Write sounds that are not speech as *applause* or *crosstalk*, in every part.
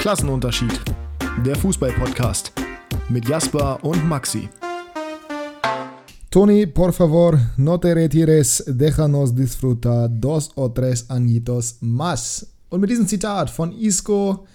Klassenunterschied. Der Fußball-Podcast mit Jasper und Maxi. Tony, por favor, no te retires, déjanos disfrutar dos o tres añitos más. Und mit diesem Zitat von Isco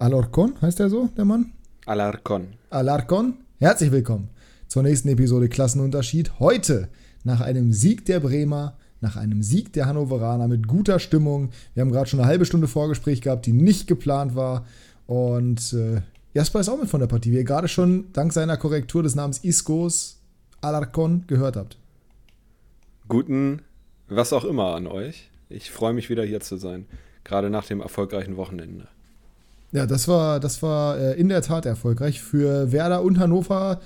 Alarcón, heißt er so, der Mann? Alarcón. Alarcón, herzlich willkommen zur nächsten Episode Klassenunterschied. Heute nach einem Sieg der Bremer nach einem Sieg der Hannoveraner mit guter Stimmung. Wir haben gerade schon eine halbe Stunde Vorgespräch gehabt, die nicht geplant war. Und äh, Jasper ist auch mit von der Partie, wie ihr gerade schon dank seiner Korrektur des Namens Iskos Alarcon gehört habt. Guten, was auch immer an euch. Ich freue mich wieder hier zu sein, gerade nach dem erfolgreichen Wochenende. Ja, das war, das war äh, in der Tat erfolgreich für Werder und Hannover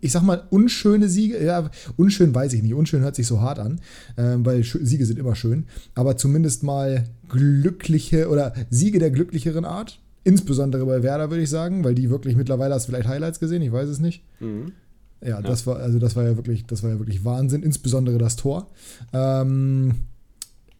ich sag mal, unschöne Siege, ja, unschön weiß ich nicht, unschön hört sich so hart an, äh, weil Siege sind immer schön, aber zumindest mal glückliche oder Siege der glücklicheren Art. Insbesondere bei Werder, würde ich sagen, weil die wirklich mittlerweile hast du vielleicht Highlights gesehen, ich weiß es nicht. Mhm. Ja, ja, das war, also das war ja wirklich, das war ja wirklich Wahnsinn, insbesondere das Tor. Ähm,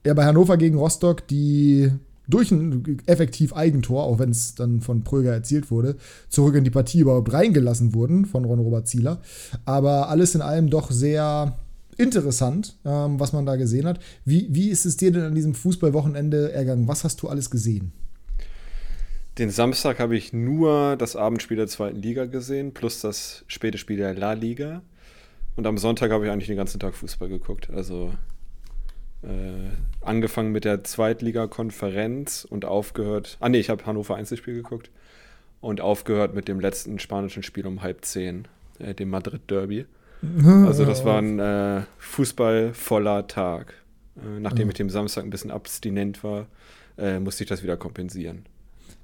ja, bei Hannover gegen Rostock, die durch ein effektiv Eigentor, auch wenn es dann von Pröger erzielt wurde, zurück in die Partie überhaupt reingelassen wurden von Ron-Robert Zieler. Aber alles in allem doch sehr interessant, ähm, was man da gesehen hat. Wie, wie ist es dir denn an diesem Fußballwochenende ergangen? Was hast du alles gesehen? Den Samstag habe ich nur das Abendspiel der zweiten Liga gesehen, plus das späte Spiel der La Liga. Und am Sonntag habe ich eigentlich den ganzen Tag Fußball geguckt. Also äh, angefangen mit der Zweitliga-Konferenz und aufgehört. Ah, nee, ich habe Hannover Einzelspiel geguckt. Und aufgehört mit dem letzten spanischen Spiel um halb zehn, äh, dem Madrid-Derby. Also, das war ein äh, Fußball Tag. Äh, nachdem ich dem Samstag ein bisschen abstinent war, äh, musste ich das wieder kompensieren.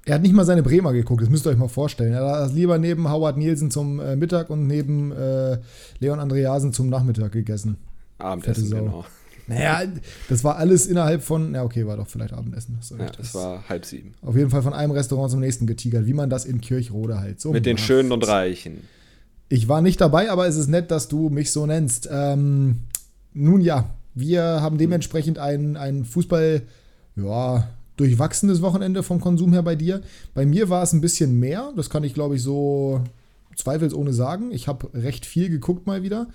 Er hat nicht mal seine Bremer geguckt, das müsst ihr euch mal vorstellen. Er hat lieber neben Howard Nielsen zum äh, Mittag und neben äh, Leon Andreasen zum Nachmittag gegessen. Abendessen, genau. Naja, das war alles innerhalb von, ja okay, war doch vielleicht Abendessen. Das, ja, das war halb sieben. Auf jeden Fall von einem Restaurant zum nächsten getigert, wie man das in Kirchrode halt so Mit macht. den Schönen und Reichen. Ich war nicht dabei, aber es ist nett, dass du mich so nennst. Ähm, nun ja, wir haben dementsprechend ein, ein Fußball, ja, durchwachsenes Wochenende vom Konsum her bei dir. Bei mir war es ein bisschen mehr, das kann ich glaube ich so zweifelsohne sagen. Ich habe recht viel geguckt mal wieder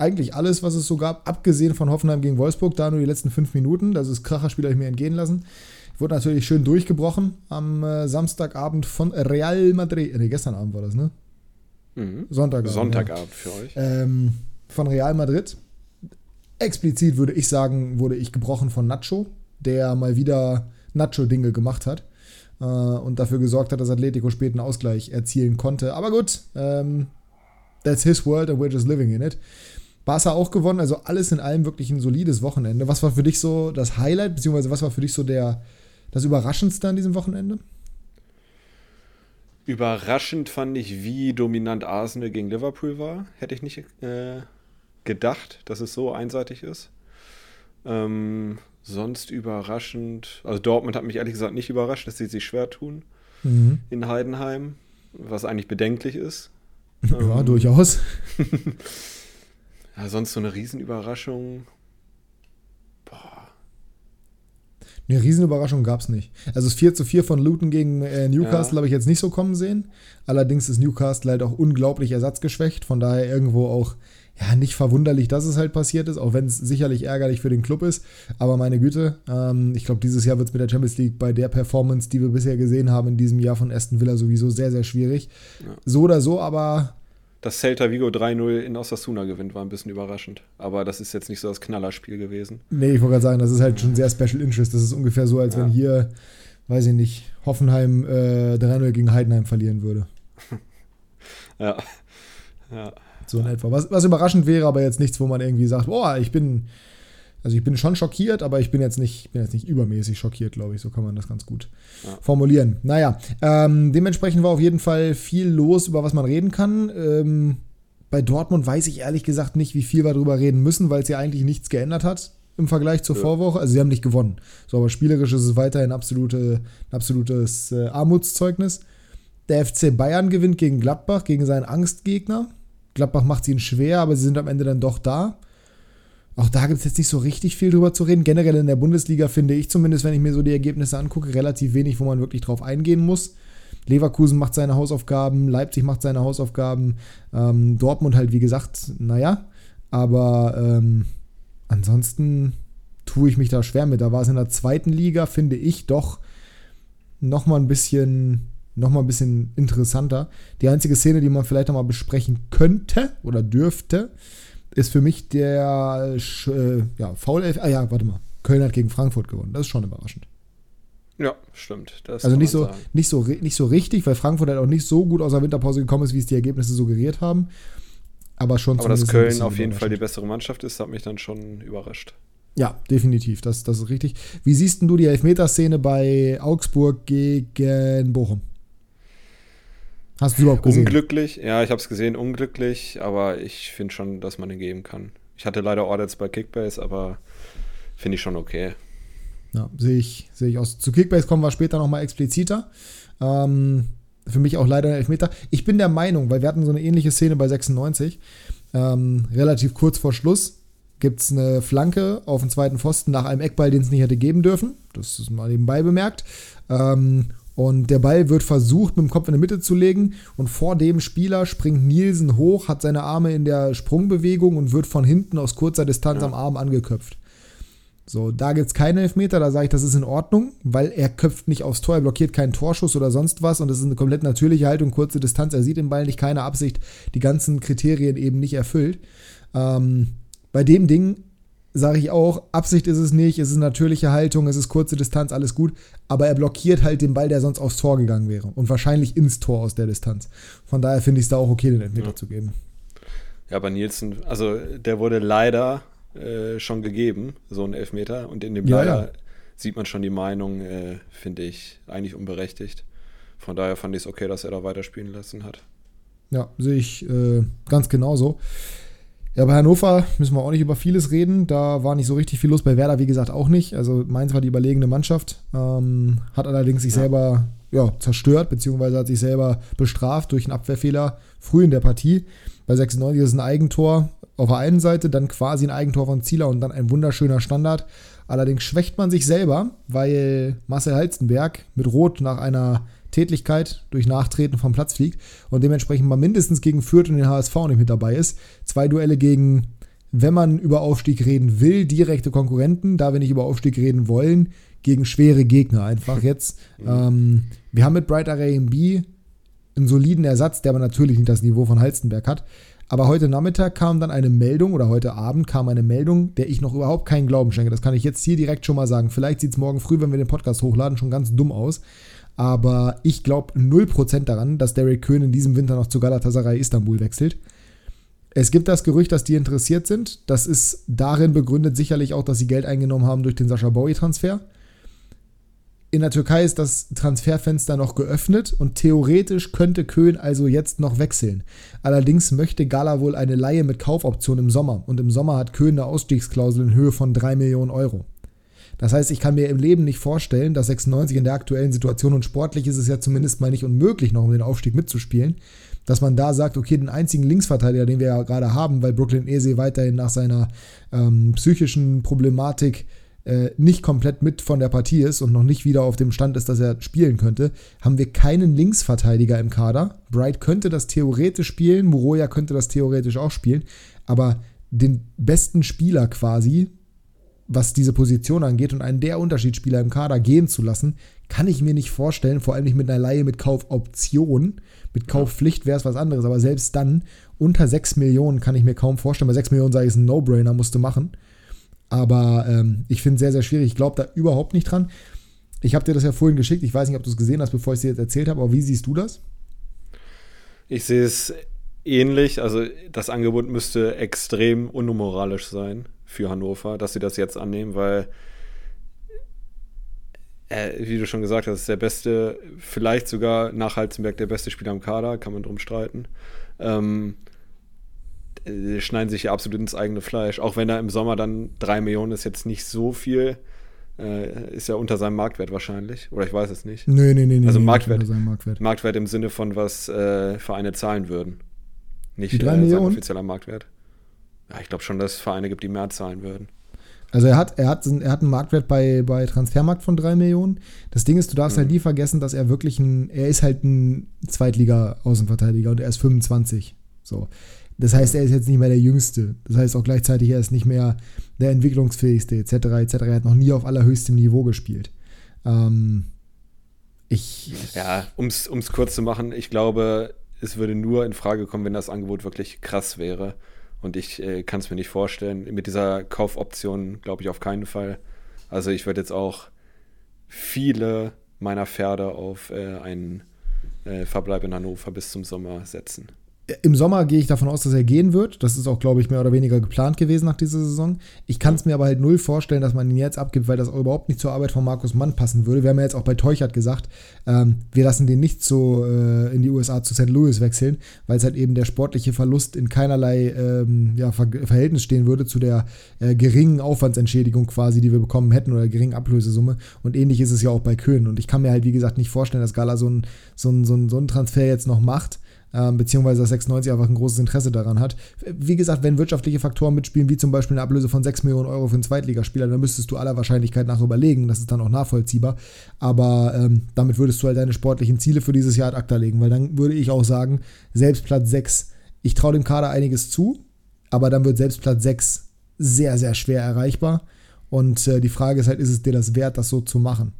eigentlich alles, was es so gab, abgesehen von Hoffenheim gegen Wolfsburg, da nur die letzten fünf Minuten. Das ist Kracherspiel, habe ich mir entgehen lassen. Ich wurde natürlich schön durchgebrochen am äh, Samstagabend von Real Madrid. Ne, gestern Abend war das, ne? Mhm. Sonntagabend. Sonntagabend ja. für euch. Ähm, von Real Madrid. Explizit würde ich sagen, wurde ich gebrochen von Nacho, der mal wieder Nacho-Dinge gemacht hat äh, und dafür gesorgt hat, dass Atletico späten Ausgleich erzielen konnte. Aber gut, ähm, that's his world and we're just living in it. Barca auch gewonnen, also alles in allem wirklich ein solides Wochenende. Was war für dich so das Highlight, beziehungsweise was war für dich so der, das Überraschendste an diesem Wochenende? Überraschend fand ich, wie dominant Arsenal gegen Liverpool war. Hätte ich nicht äh, gedacht, dass es so einseitig ist. Ähm, sonst überraschend, also Dortmund hat mich ehrlich gesagt nicht überrascht, dass sie sich schwer tun mhm. in Heidenheim, was eigentlich bedenklich ist. Ja, ähm, durchaus. *laughs* Ja, sonst so eine Riesenüberraschung. Boah. Eine Riesenüberraschung gab es nicht. Also das 4 zu 4 von Luton gegen äh, Newcastle ja. habe ich jetzt nicht so kommen sehen. Allerdings ist Newcastle halt auch unglaublich ersatzgeschwächt. Von daher irgendwo auch ja, nicht verwunderlich, dass es halt passiert ist, auch wenn es sicherlich ärgerlich für den Club ist. Aber meine Güte, ähm, ich glaube, dieses Jahr wird es mit der Champions League bei der Performance, die wir bisher gesehen haben in diesem Jahr von Aston Villa sowieso sehr, sehr schwierig. Ja. So oder so, aber dass Celta Vigo 3-0 in Osasuna gewinnt, war ein bisschen überraschend. Aber das ist jetzt nicht so das Knallerspiel gewesen. Nee, ich wollte gerade sagen, das ist halt schon sehr Special Interest. Das ist ungefähr so, als ja. wenn hier, weiß ich nicht, Hoffenheim äh, 3-0 gegen Heidenheim verlieren würde. *laughs* ja. ja. So in etwa. Was, was überraschend wäre, aber jetzt nichts, wo man irgendwie sagt, boah, ich bin also ich bin schon schockiert, aber ich bin jetzt nicht, bin jetzt nicht übermäßig schockiert, glaube ich. So kann man das ganz gut ja. formulieren. Naja, ähm, dementsprechend war auf jeden Fall viel los, über was man reden kann. Ähm, bei Dortmund weiß ich ehrlich gesagt nicht, wie viel wir darüber reden müssen, weil es ja eigentlich nichts geändert hat im Vergleich zur ja. Vorwoche. Also sie haben nicht gewonnen. So, aber spielerisch ist es weiterhin absolute, ein absolutes äh, Armutszeugnis. Der FC Bayern gewinnt gegen Gladbach, gegen seinen Angstgegner. Gladbach macht es ihnen schwer, aber sie sind am Ende dann doch da. Auch da gibt es jetzt nicht so richtig viel drüber zu reden. Generell in der Bundesliga finde ich zumindest, wenn ich mir so die Ergebnisse angucke, relativ wenig, wo man wirklich drauf eingehen muss. Leverkusen macht seine Hausaufgaben, Leipzig macht seine Hausaufgaben, ähm, Dortmund halt, wie gesagt, naja. Aber ähm, ansonsten tue ich mich da schwer mit. Da war es in der zweiten Liga, finde ich, doch noch mal ein bisschen noch mal ein bisschen interessanter. Die einzige Szene, die man vielleicht noch mal besprechen könnte oder dürfte, ist für mich der äh, ja, Foul Ah ja, warte mal. Köln hat gegen Frankfurt gewonnen. Das ist schon überraschend. Ja, stimmt. also nicht so, nicht, so, nicht so richtig, weil Frankfurt halt auch nicht so gut aus der Winterpause gekommen ist, wie es die Ergebnisse suggeriert haben. Aber schon Aber dass Köln auf jeden Fall die bessere Mannschaft ist, hat mich dann schon überrascht. Ja, definitiv. Das, das ist richtig. Wie siehst du die Elfmeterszene bei Augsburg gegen Bochum? Hast du überhaupt gesehen? Unglücklich, ja, ich habe es gesehen, unglücklich, aber ich finde schon, dass man den geben kann. Ich hatte leider Audits bei Kickbase, aber finde ich schon okay. Ja, sehe ich, sehe ich aus. Zu Kickbase kommen wir später nochmal expliziter. Ähm, für mich auch leider ein Elfmeter. Ich bin der Meinung, weil wir hatten so eine ähnliche Szene bei 96, ähm, relativ kurz vor Schluss gibt es eine Flanke auf den zweiten Pfosten nach einem Eckball, den es nicht hätte geben dürfen. Das ist mal nebenbei bemerkt. Ähm, und der Ball wird versucht, mit dem Kopf in die Mitte zu legen. Und vor dem Spieler springt Nielsen hoch, hat seine Arme in der Sprungbewegung und wird von hinten aus kurzer Distanz ja. am Arm angeköpft. So, da gibt es keine Elfmeter, da sage ich, das ist in Ordnung, weil er köpft nicht aufs Tor, er blockiert keinen Torschuss oder sonst was und das ist eine komplett natürliche Haltung, kurze Distanz, er sieht den Ball nicht, keine Absicht, die ganzen Kriterien eben nicht erfüllt. Ähm, bei dem Ding sage ich auch, Absicht ist es nicht, es ist natürliche Haltung, es ist kurze Distanz, alles gut, aber er blockiert halt den Ball, der sonst aufs Tor gegangen wäre und wahrscheinlich ins Tor aus der Distanz. Von daher finde ich es da auch okay, den Elfmeter ja. zu geben. Ja, aber Nielsen, also der wurde leider äh, schon gegeben, so ein Elfmeter. Und in dem ja, Leider ja. sieht man schon die Meinung, äh, finde ich, eigentlich unberechtigt. Von daher fand ich es okay, dass er da weiterspielen lassen hat. Ja, sehe ich äh, ganz genauso. Ja, bei Hannover müssen wir auch nicht über vieles reden. Da war nicht so richtig viel los. Bei Werder, wie gesagt, auch nicht. Also Mainz war die überlegene Mannschaft. Ähm, hat allerdings sich ja. selber ja, zerstört, beziehungsweise hat sich selber bestraft durch einen Abwehrfehler früh in der Partie. Bei 96 ist es ein Eigentor auf der einen Seite, dann quasi ein Eigentor von Zieler und dann ein wunderschöner Standard. Allerdings schwächt man sich selber, weil Marcel Halstenberg mit Rot nach einer Tätlichkeit durch Nachtreten vom Platz fliegt und dementsprechend mal mindestens gegen Fürth und den HSV nicht mit dabei ist. Zwei Duelle gegen, wenn man über Aufstieg reden will, direkte Konkurrenten, da wir nicht über Aufstieg reden wollen, gegen schwere Gegner einfach jetzt. *laughs* ähm, wir haben mit Bright Array B einen soliden Ersatz, der aber natürlich nicht das Niveau von Halstenberg hat. Aber heute Nachmittag kam dann eine Meldung oder heute Abend kam eine Meldung, der ich noch überhaupt keinen Glauben schenke. Das kann ich jetzt hier direkt schon mal sagen. Vielleicht sieht es morgen früh, wenn wir den Podcast hochladen, schon ganz dumm aus. Aber ich glaube 0% daran, dass Derek Köhn in diesem Winter noch zu Galatasaray Istanbul wechselt. Es gibt das Gerücht, dass die interessiert sind. Das ist darin begründet sicherlich auch, dass sie Geld eingenommen haben durch den Sascha Bowie-Transfer. In der Türkei ist das Transferfenster noch geöffnet und theoretisch könnte Köhn also jetzt noch wechseln. Allerdings möchte Gala wohl eine Laie mit Kaufoption im Sommer und im Sommer hat Köhn eine Ausstiegsklausel in Höhe von 3 Millionen Euro. Das heißt, ich kann mir im Leben nicht vorstellen, dass 96 in der aktuellen Situation und sportlich ist es ja zumindest mal nicht unmöglich, noch um den Aufstieg mitzuspielen, dass man da sagt, okay, den einzigen Linksverteidiger, den wir ja gerade haben, weil Brooklyn Eze weiterhin nach seiner ähm, psychischen Problematik äh, nicht komplett mit von der Partie ist und noch nicht wieder auf dem Stand ist, dass er spielen könnte, haben wir keinen Linksverteidiger im Kader. Bright könnte das theoretisch spielen, Muroya könnte das theoretisch auch spielen, aber den besten Spieler quasi, was diese Position angeht und einen der Unterschiedsspieler im Kader gehen zu lassen, kann ich mir nicht vorstellen, vor allem nicht mit einer Laie mit Kaufoption. Mit Kaufpflicht wäre es was anderes, aber selbst dann unter 6 Millionen kann ich mir kaum vorstellen. Bei 6 Millionen sage ich, ist ein No-Brainer, musst du machen. Aber ähm, ich finde es sehr, sehr schwierig. Ich glaube da überhaupt nicht dran. Ich habe dir das ja vorhin geschickt. Ich weiß nicht, ob du es gesehen hast, bevor ich es dir jetzt erzählt habe, aber wie siehst du das? Ich sehe es ähnlich. Also das Angebot müsste extrem unmoralisch sein für Hannover, dass sie das jetzt annehmen, weil, äh, wie du schon gesagt hast, ist der beste, vielleicht sogar nach Halzenberg der beste Spieler im Kader, kann man drum streiten. Ähm, äh, schneiden sich ja absolut ins eigene Fleisch. Auch wenn er im Sommer dann 3 Millionen ist, jetzt nicht so viel. Äh, ist ja unter seinem Marktwert wahrscheinlich. Oder ich weiß es nicht. Nee, nee, nee. Also nee, Marktwert, Marktwert. Marktwert im Sinne von, was äh, Vereine zahlen würden. Nicht die 3 äh, Millionen? offizieller Marktwert. Ja, ich glaube schon, dass es Vereine gibt, die mehr zahlen würden. Also er hat, er hat, er hat einen Marktwert bei, bei Transfermarkt von 3 Millionen. Das Ding ist, du darfst halt mhm. halt nie vergessen, dass er wirklich ein, er ist halt ein Zweitliga-Außenverteidiger und er ist 25. So. Das heißt, er ist jetzt nicht mehr der Jüngste. Das heißt auch gleichzeitig, er ist nicht mehr der entwicklungsfähigste, etc. etc. Er hat noch nie auf allerhöchstem Niveau gespielt. Ähm, ich. Ja, um es kurz zu machen, ich glaube, es würde nur in Frage kommen, wenn das Angebot wirklich krass wäre. Und ich äh, kann es mir nicht vorstellen. Mit dieser Kaufoption glaube ich auf keinen Fall. Also ich würde jetzt auch viele meiner Pferde auf äh, einen äh, Verbleib in Hannover bis zum Sommer setzen. Im Sommer gehe ich davon aus, dass er gehen wird. Das ist auch, glaube ich, mehr oder weniger geplant gewesen nach dieser Saison. Ich kann es mir aber halt null vorstellen, dass man ihn jetzt abgibt, weil das überhaupt nicht zur Arbeit von Markus Mann passen würde. Wir haben ja jetzt auch bei Teuchert gesagt, ähm, wir lassen den nicht so äh, in die USA zu St. Louis wechseln, weil es halt eben der sportliche Verlust in keinerlei ähm, ja, Ver Verhältnis stehen würde zu der äh, geringen Aufwandsentschädigung quasi, die wir bekommen hätten oder geringen Ablösesumme. Und ähnlich ist es ja auch bei Köhn. Und ich kann mir halt, wie gesagt, nicht vorstellen, dass Gala so einen so so ein, so ein Transfer jetzt noch macht ähm, beziehungsweise dass 96 einfach ein großes Interesse daran hat. Wie gesagt, wenn wirtschaftliche Faktoren mitspielen, wie zum Beispiel eine Ablöse von 6 Millionen Euro für einen Zweitligaspieler, dann müsstest du aller Wahrscheinlichkeit nach überlegen. Das ist dann auch nachvollziehbar. Aber ähm, damit würdest du halt deine sportlichen Ziele für dieses Jahr ad acta legen, weil dann würde ich auch sagen, selbst Platz 6, ich traue dem Kader einiges zu, aber dann wird selbst Platz 6 sehr, sehr schwer erreichbar. Und äh, die Frage ist halt, ist es dir das wert, das so zu machen?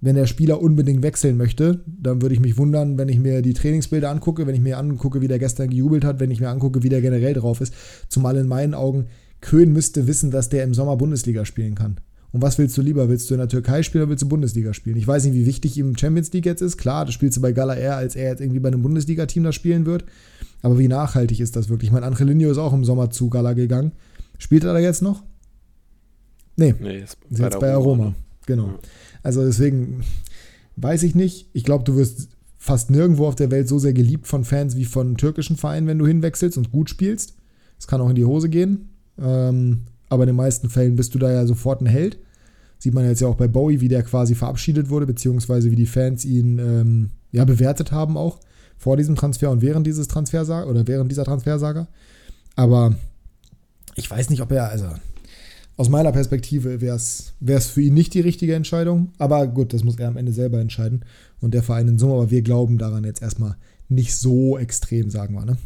Wenn der Spieler unbedingt wechseln möchte, dann würde ich mich wundern, wenn ich mir die Trainingsbilder angucke, wenn ich mir angucke, wie der gestern gejubelt hat, wenn ich mir angucke, wie der generell drauf ist. Zumal in meinen Augen Köhn müsste wissen, dass der im Sommer Bundesliga spielen kann. Und was willst du lieber? Willst du in der Türkei spielen oder willst du Bundesliga spielen? Ich weiß nicht, wie wichtig ihm Champions League jetzt ist. Klar, das spielst du bei Gala eher, als er jetzt irgendwie bei einem Bundesliga-Team da spielen wird. Aber wie nachhaltig ist das wirklich? Mein Angelino ist auch im Sommer zu Gala gegangen. Spielt er da jetzt noch? Nee, nee ist, ist jetzt bei Aroma. Aroma. Genau. Ja. Also deswegen weiß ich nicht. Ich glaube, du wirst fast nirgendwo auf der Welt so sehr geliebt von Fans wie von türkischen Vereinen, wenn du hinwechselst und gut spielst. Es kann auch in die Hose gehen. Ähm, aber in den meisten Fällen bist du da ja sofort ein Held. Sieht man jetzt ja auch bei Bowie, wie der quasi verabschiedet wurde, beziehungsweise wie die Fans ihn ähm, ja bewertet haben auch vor diesem Transfer und während dieses Transfersaga oder während dieser Transfersaga. Aber ich weiß nicht, ob er, also aus meiner Perspektive wäre es für ihn nicht die richtige Entscheidung. Aber gut, das muss er am Ende selber entscheiden. Und der Verein in Summe, aber wir glauben daran jetzt erstmal nicht so extrem, sagen wir, ne?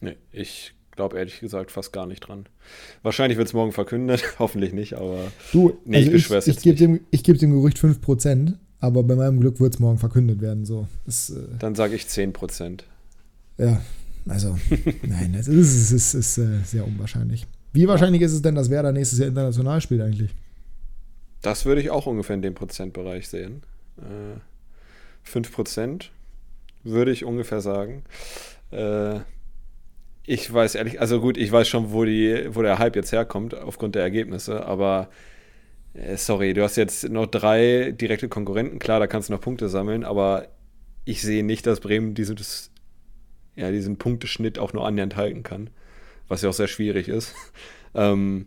Nee, ich glaube ehrlich gesagt fast gar nicht dran. Wahrscheinlich wird es morgen verkündet, *laughs* hoffentlich nicht, aber du, nee, also ich, ich, ich gebe dem, geb dem Gerücht 5%, aber bei meinem Glück wird es morgen verkündet werden. So. Das, äh, Dann sage ich 10%. Ja, also, *laughs* nein, es ist, es ist, es ist äh, sehr unwahrscheinlich. Wie wahrscheinlich ist es denn, dass Werder nächstes Jahr international spielt eigentlich? Das würde ich auch ungefähr in dem Prozentbereich sehen. Äh, 5% würde ich ungefähr sagen. Äh, ich weiß ehrlich, also gut, ich weiß schon, wo, die, wo der Hype jetzt herkommt, aufgrund der Ergebnisse, aber äh, sorry, du hast jetzt noch drei direkte Konkurrenten, klar, da kannst du noch Punkte sammeln, aber ich sehe nicht, dass Bremen dieses, ja, diesen Punkteschnitt auch nur annähernd halten kann was ja auch sehr schwierig ist. *laughs* ähm,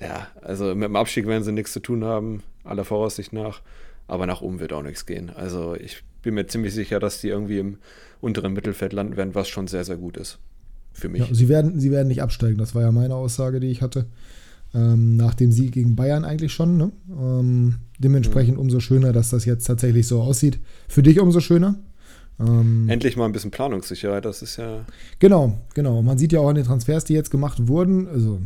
ja, also mit dem Abstieg werden sie nichts zu tun haben, aller Voraussicht nach. Aber nach oben wird auch nichts gehen. Also ich bin mir ziemlich sicher, dass die irgendwie im unteren Mittelfeld landen werden, was schon sehr, sehr gut ist. Für mich. Ja, sie, werden, sie werden nicht absteigen, das war ja meine Aussage, die ich hatte. Ähm, nach dem Sieg gegen Bayern eigentlich schon. Ne? Ähm, dementsprechend mhm. umso schöner, dass das jetzt tatsächlich so aussieht. Für dich umso schöner. Ähm, Endlich mal ein bisschen Planungssicherheit, das ist ja. Genau, genau. Man sieht ja auch an den Transfers, die jetzt gemacht wurden, also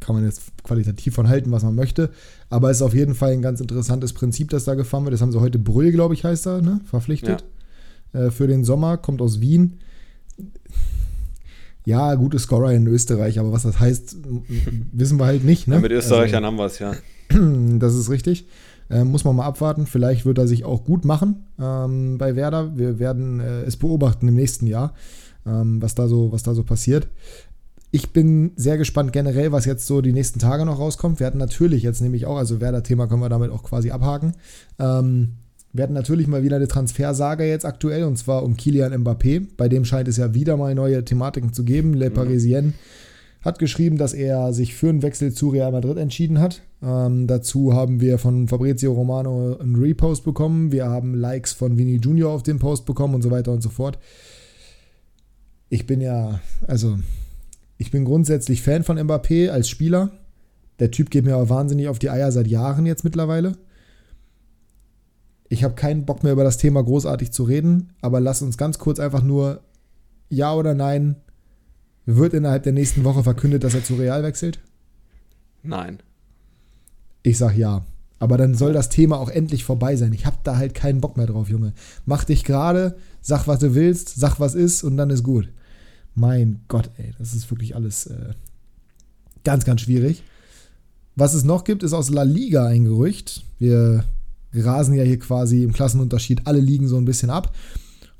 kann man jetzt qualitativ von halten, was man möchte, aber es ist auf jeden Fall ein ganz interessantes Prinzip, das da gefahren wird. Das haben sie heute Brüll, glaube ich, heißt er, ne? verpflichtet. Ja. Äh, für den Sommer, kommt aus Wien. Ja, gute Scorer in Österreich, aber was das heißt, wissen wir halt nicht. Ne? Ja, mit Österreichern also, haben wir es, ja. *clears throat* Das ist richtig. Äh, muss man mal abwarten. Vielleicht wird er sich auch gut machen ähm, bei Werder. Wir werden äh, es beobachten im nächsten Jahr, ähm, was, da so, was da so passiert. Ich bin sehr gespannt generell, was jetzt so die nächsten Tage noch rauskommt. Wir hatten natürlich jetzt nämlich auch, also Werder-Thema können wir damit auch quasi abhaken. Ähm, wir hatten natürlich mal wieder eine Transfersage jetzt aktuell und zwar um Kilian Mbappé. Bei dem scheint es ja wieder mal neue Thematiken zu geben. Le mhm. Parisien hat geschrieben, dass er sich für einen Wechsel zu Real Madrid entschieden hat. Ähm, dazu haben wir von Fabrizio Romano einen Repost bekommen. Wir haben Likes von Vini Junior auf den Post bekommen und so weiter und so fort. Ich bin ja, also, ich bin grundsätzlich Fan von Mbappé als Spieler. Der Typ geht mir aber wahnsinnig auf die Eier seit Jahren jetzt mittlerweile. Ich habe keinen Bock mehr über das Thema großartig zu reden, aber lass uns ganz kurz einfach nur ja oder nein. Wird innerhalb der nächsten Woche verkündet, dass er zu Real wechselt? Nein. Ich sag ja. Aber dann soll das Thema auch endlich vorbei sein. Ich hab da halt keinen Bock mehr drauf, Junge. Mach dich gerade, sag, was du willst, sag, was ist und dann ist gut. Mein Gott, ey, das ist wirklich alles äh, ganz, ganz schwierig. Was es noch gibt, ist aus La Liga ein Gerücht. Wir rasen ja hier quasi im Klassenunterschied alle Ligen so ein bisschen ab.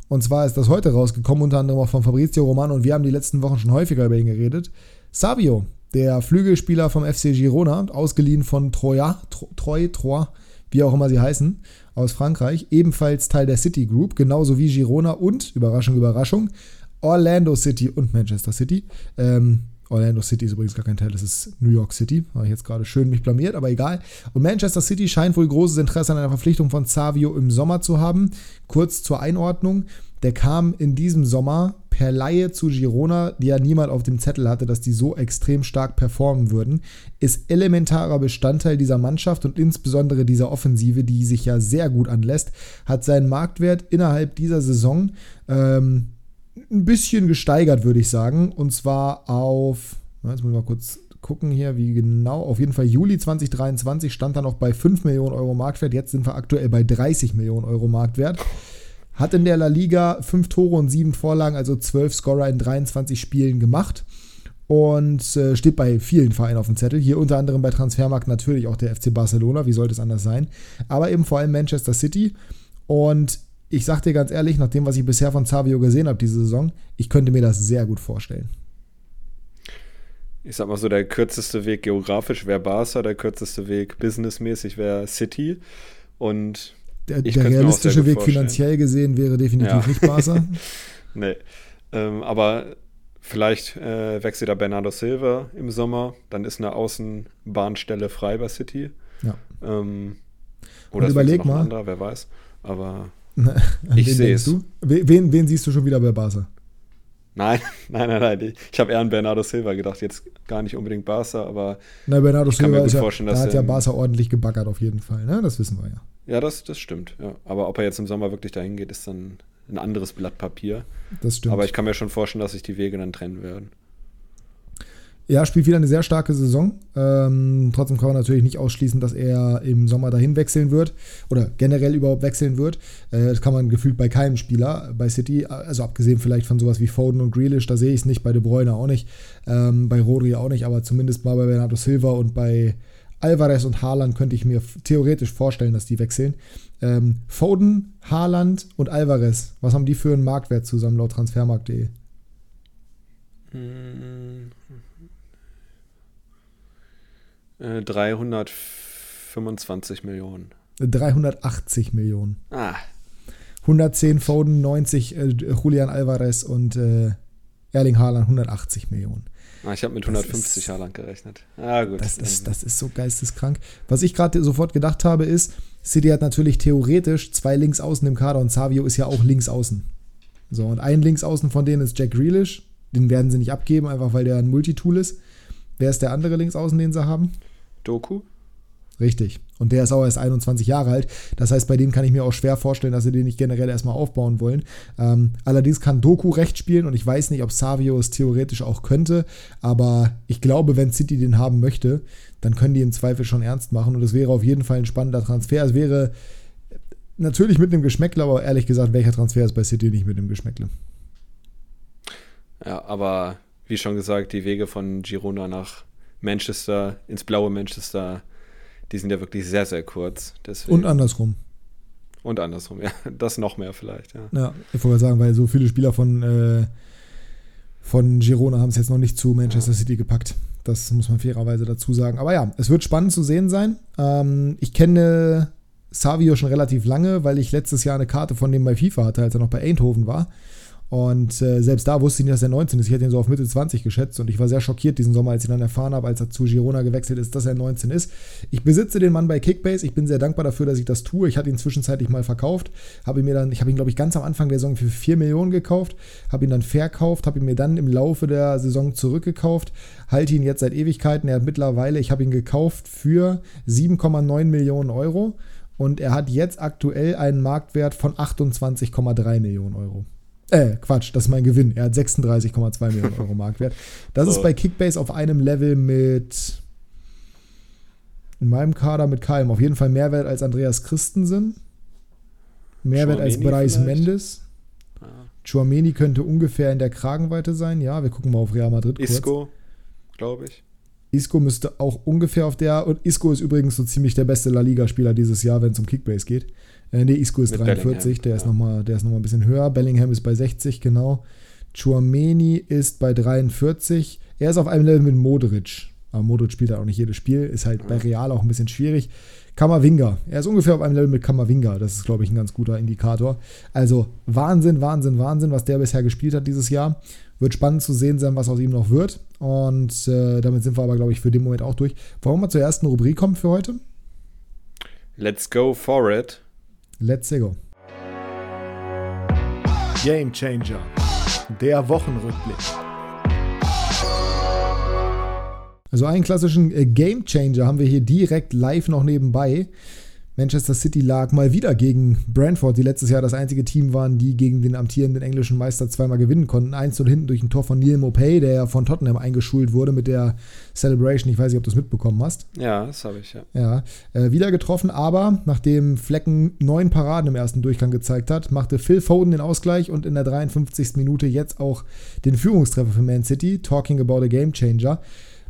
Und zwar ist das heute rausgekommen, unter anderem auch von Fabrizio Romano und wir haben die letzten Wochen schon häufiger über ihn geredet. Savio, der Flügelspieler vom FC Girona, ausgeliehen von Troya, Troy, Troy, wie auch immer sie heißen, aus Frankreich, ebenfalls Teil der City Group, genauso wie Girona und, Überraschung, Überraschung, Orlando City und Manchester City. Ähm, Orlando City ist übrigens gar kein Teil, das ist New York City. Habe ich jetzt gerade schön mich blamiert, aber egal. Und Manchester City scheint wohl großes Interesse an einer Verpflichtung von Savio im Sommer zu haben. Kurz zur Einordnung. Der kam in diesem Sommer per Laie zu Girona, die ja niemand auf dem Zettel hatte, dass die so extrem stark performen würden, ist elementarer Bestandteil dieser Mannschaft und insbesondere dieser Offensive, die sich ja sehr gut anlässt, hat seinen Marktwert innerhalb dieser Saison ähm, ein bisschen gesteigert, würde ich sagen. Und zwar auf, jetzt muss ich mal kurz gucken hier, wie genau. Auf jeden Fall Juli 2023 stand er noch bei 5 Millionen Euro Marktwert. Jetzt sind wir aktuell bei 30 Millionen Euro Marktwert. Hat in der La Liga 5 Tore und 7 Vorlagen, also 12 Scorer in 23 Spielen gemacht. Und äh, steht bei vielen Vereinen auf dem Zettel. Hier unter anderem bei Transfermarkt natürlich auch der FC Barcelona, wie sollte es anders sein. Aber eben vor allem Manchester City. Und ich sag dir ganz ehrlich, nach dem, was ich bisher von Savio gesehen habe diese Saison, ich könnte mir das sehr gut vorstellen. Ich sag mal so, der kürzeste Weg geografisch wäre Barca, der kürzeste Weg businessmäßig wäre City. Und der, der realistische Weg vorstellen. finanziell gesehen wäre definitiv ja. nicht Barca. *laughs* nee. Ähm, aber vielleicht äh, wechselt da Bernardo Silva im Sommer, dann ist eine Außenbahnstelle frei bei City. Ja. Ähm, oder Und überleg mal. Anderer, wer weiß. Aber *laughs* ich sehe es. Wen, wen siehst du schon wieder bei Barca? Nein, *laughs* nein, nein, nein. Ich habe eher an Bernardo Silva gedacht. Jetzt gar nicht unbedingt Barca, aber. Na, Bernardo Silva ist ja, da hat ja Barca ordentlich gebaggert auf jeden Fall, ne? Das wissen wir ja. Ja, das, das stimmt. Ja. Aber ob er jetzt im Sommer wirklich dahin geht, ist dann ein anderes Blatt Papier. Das stimmt. Aber ich kann mir schon vorstellen, dass sich die Wege dann trennen werden. Ja, spielt wieder eine sehr starke Saison. Ähm, trotzdem kann man natürlich nicht ausschließen, dass er im Sommer dahin wechseln wird oder generell überhaupt wechseln wird. Äh, das kann man gefühlt bei keinem Spieler bei City, also abgesehen vielleicht von sowas wie Foden und Grealish, da sehe ich es nicht, bei De Bruyne auch nicht, ähm, bei Rodri auch nicht, aber zumindest mal bei Bernardo Silva und bei Alvarez und Haaland könnte ich mir theoretisch vorstellen, dass die wechseln. Ähm, Foden, Haaland und Alvarez, was haben die für einen Marktwert zusammen laut transfermarkt.de? Hm. 325 äh, Millionen. 380 Millionen. Ah. 110 Foden, 90 äh, Julian Alvarez und äh, Erling Haaland 180 Millionen. Ah, ich habe mit 150 ist, Haaland gerechnet. Ah, gut. Das ist, das ist so geisteskrank. Was ich gerade sofort gedacht habe, ist, City hat natürlich theoretisch zwei Linksaußen im Kader und Savio ist ja auch Linksaußen. So, und ein Linksaußen von denen ist Jack Grealish. Den werden sie nicht abgeben, einfach weil der ein Multitool ist. Wer ist der andere Linksaußen, den sie haben? Doku. Richtig. Und der ist auch erst 21 Jahre alt. Das heißt, bei dem kann ich mir auch schwer vorstellen, dass sie den nicht generell erstmal aufbauen wollen. Ähm, allerdings kann Doku recht spielen und ich weiß nicht, ob Savio es theoretisch auch könnte. Aber ich glaube, wenn City den haben möchte, dann können die im Zweifel schon ernst machen. Und es wäre auf jeden Fall ein spannender Transfer. Es wäre natürlich mit einem Geschmäckle, aber ehrlich gesagt, welcher Transfer ist bei City nicht mit einem Geschmäckle? Ja, aber wie schon gesagt, die Wege von Girona nach Manchester, ins blaue Manchester, die sind ja wirklich sehr, sehr kurz. Deswegen. Und andersrum. Und andersrum, *laughs* ja. Das noch mehr vielleicht, ja. Ja, ich wollte sagen, weil so viele Spieler von, äh, von Girona haben es jetzt noch nicht zu Manchester City gepackt. Das muss man fairerweise dazu sagen. Aber ja, es wird spannend zu sehen sein. Ähm, ich kenne Savio schon relativ lange, weil ich letztes Jahr eine Karte von dem bei FIFA hatte, als er noch bei Eindhoven war. Und äh, selbst da wusste ich nicht, dass er 19 ist. Ich hätte ihn so auf Mitte 20 geschätzt und ich war sehr schockiert diesen Sommer, als ich dann erfahren habe, als er zu Girona gewechselt ist, dass er 19 ist. Ich besitze den Mann bei Kickbase. Ich bin sehr dankbar dafür, dass ich das tue. Ich hatte ihn zwischenzeitlich mal verkauft. Habe ihn mir dann, ich habe ihn, glaube ich, ganz am Anfang der Saison für 4 Millionen gekauft, habe ihn dann verkauft, habe ihn mir dann im Laufe der Saison zurückgekauft, halte ihn jetzt seit Ewigkeiten. Er hat mittlerweile, ich habe ihn gekauft für 7,9 Millionen Euro und er hat jetzt aktuell einen Marktwert von 28,3 Millionen Euro. Äh, Quatsch, das ist mein Gewinn. Er hat 36,2 Millionen Euro Marktwert. Das so. ist bei Kickbase auf einem Level mit in meinem Kader mit Keim auf jeden Fall mehr wert als Andreas Christensen. Mehr wert als Brais Mendes. Ah. Chouameni könnte ungefähr in der Kragenweite sein. Ja, wir gucken mal auf Real Madrid kurz. Isco, glaube ich. Isco müsste auch ungefähr auf der. Und Isco ist übrigens so ziemlich der beste La Liga-Spieler dieses Jahr, wenn es um Kickbase geht. Äh, nee, Isco ist Mit 43, der, ja. ist noch mal, der ist nochmal ein bisschen höher. Bellingham ist bei 60, genau. Chuameni ist bei 43. Er ist auf einem Level mit Modric. Aber Modric spielt halt auch nicht jedes Spiel. Ist halt bei Real auch ein bisschen schwierig. Kammerwinger. Er ist ungefähr auf einem Level mit Kammerwinger. Das ist, glaube ich, ein ganz guter Indikator. Also Wahnsinn, Wahnsinn, Wahnsinn, was der bisher gespielt hat dieses Jahr. Wird spannend zu sehen sein, was aus ihm noch wird. Und äh, damit sind wir aber, glaube ich, für den Moment auch durch. Wollen wir mal zur ersten Rubrik kommen für heute? Let's go for it. Let's go. Game Changer. Der Wochenrückblick. Also einen klassischen äh, Game Changer haben wir hier direkt live noch nebenbei. Manchester City lag mal wieder gegen Brentford, die letztes Jahr das einzige Team waren, die gegen den amtierenden englischen Meister zweimal gewinnen konnten. Eins und hinten durch ein Tor von Neil Mopay, der ja von Tottenham eingeschult wurde mit der Celebration. Ich weiß nicht, ob du es mitbekommen hast. Ja, das habe ich, ja. Ja, äh, wieder getroffen, aber nachdem Flecken neun Paraden im ersten Durchgang gezeigt hat, machte Phil Foden den Ausgleich und in der 53. Minute jetzt auch den Führungstreffer für Man City. Talking about a Game Changer.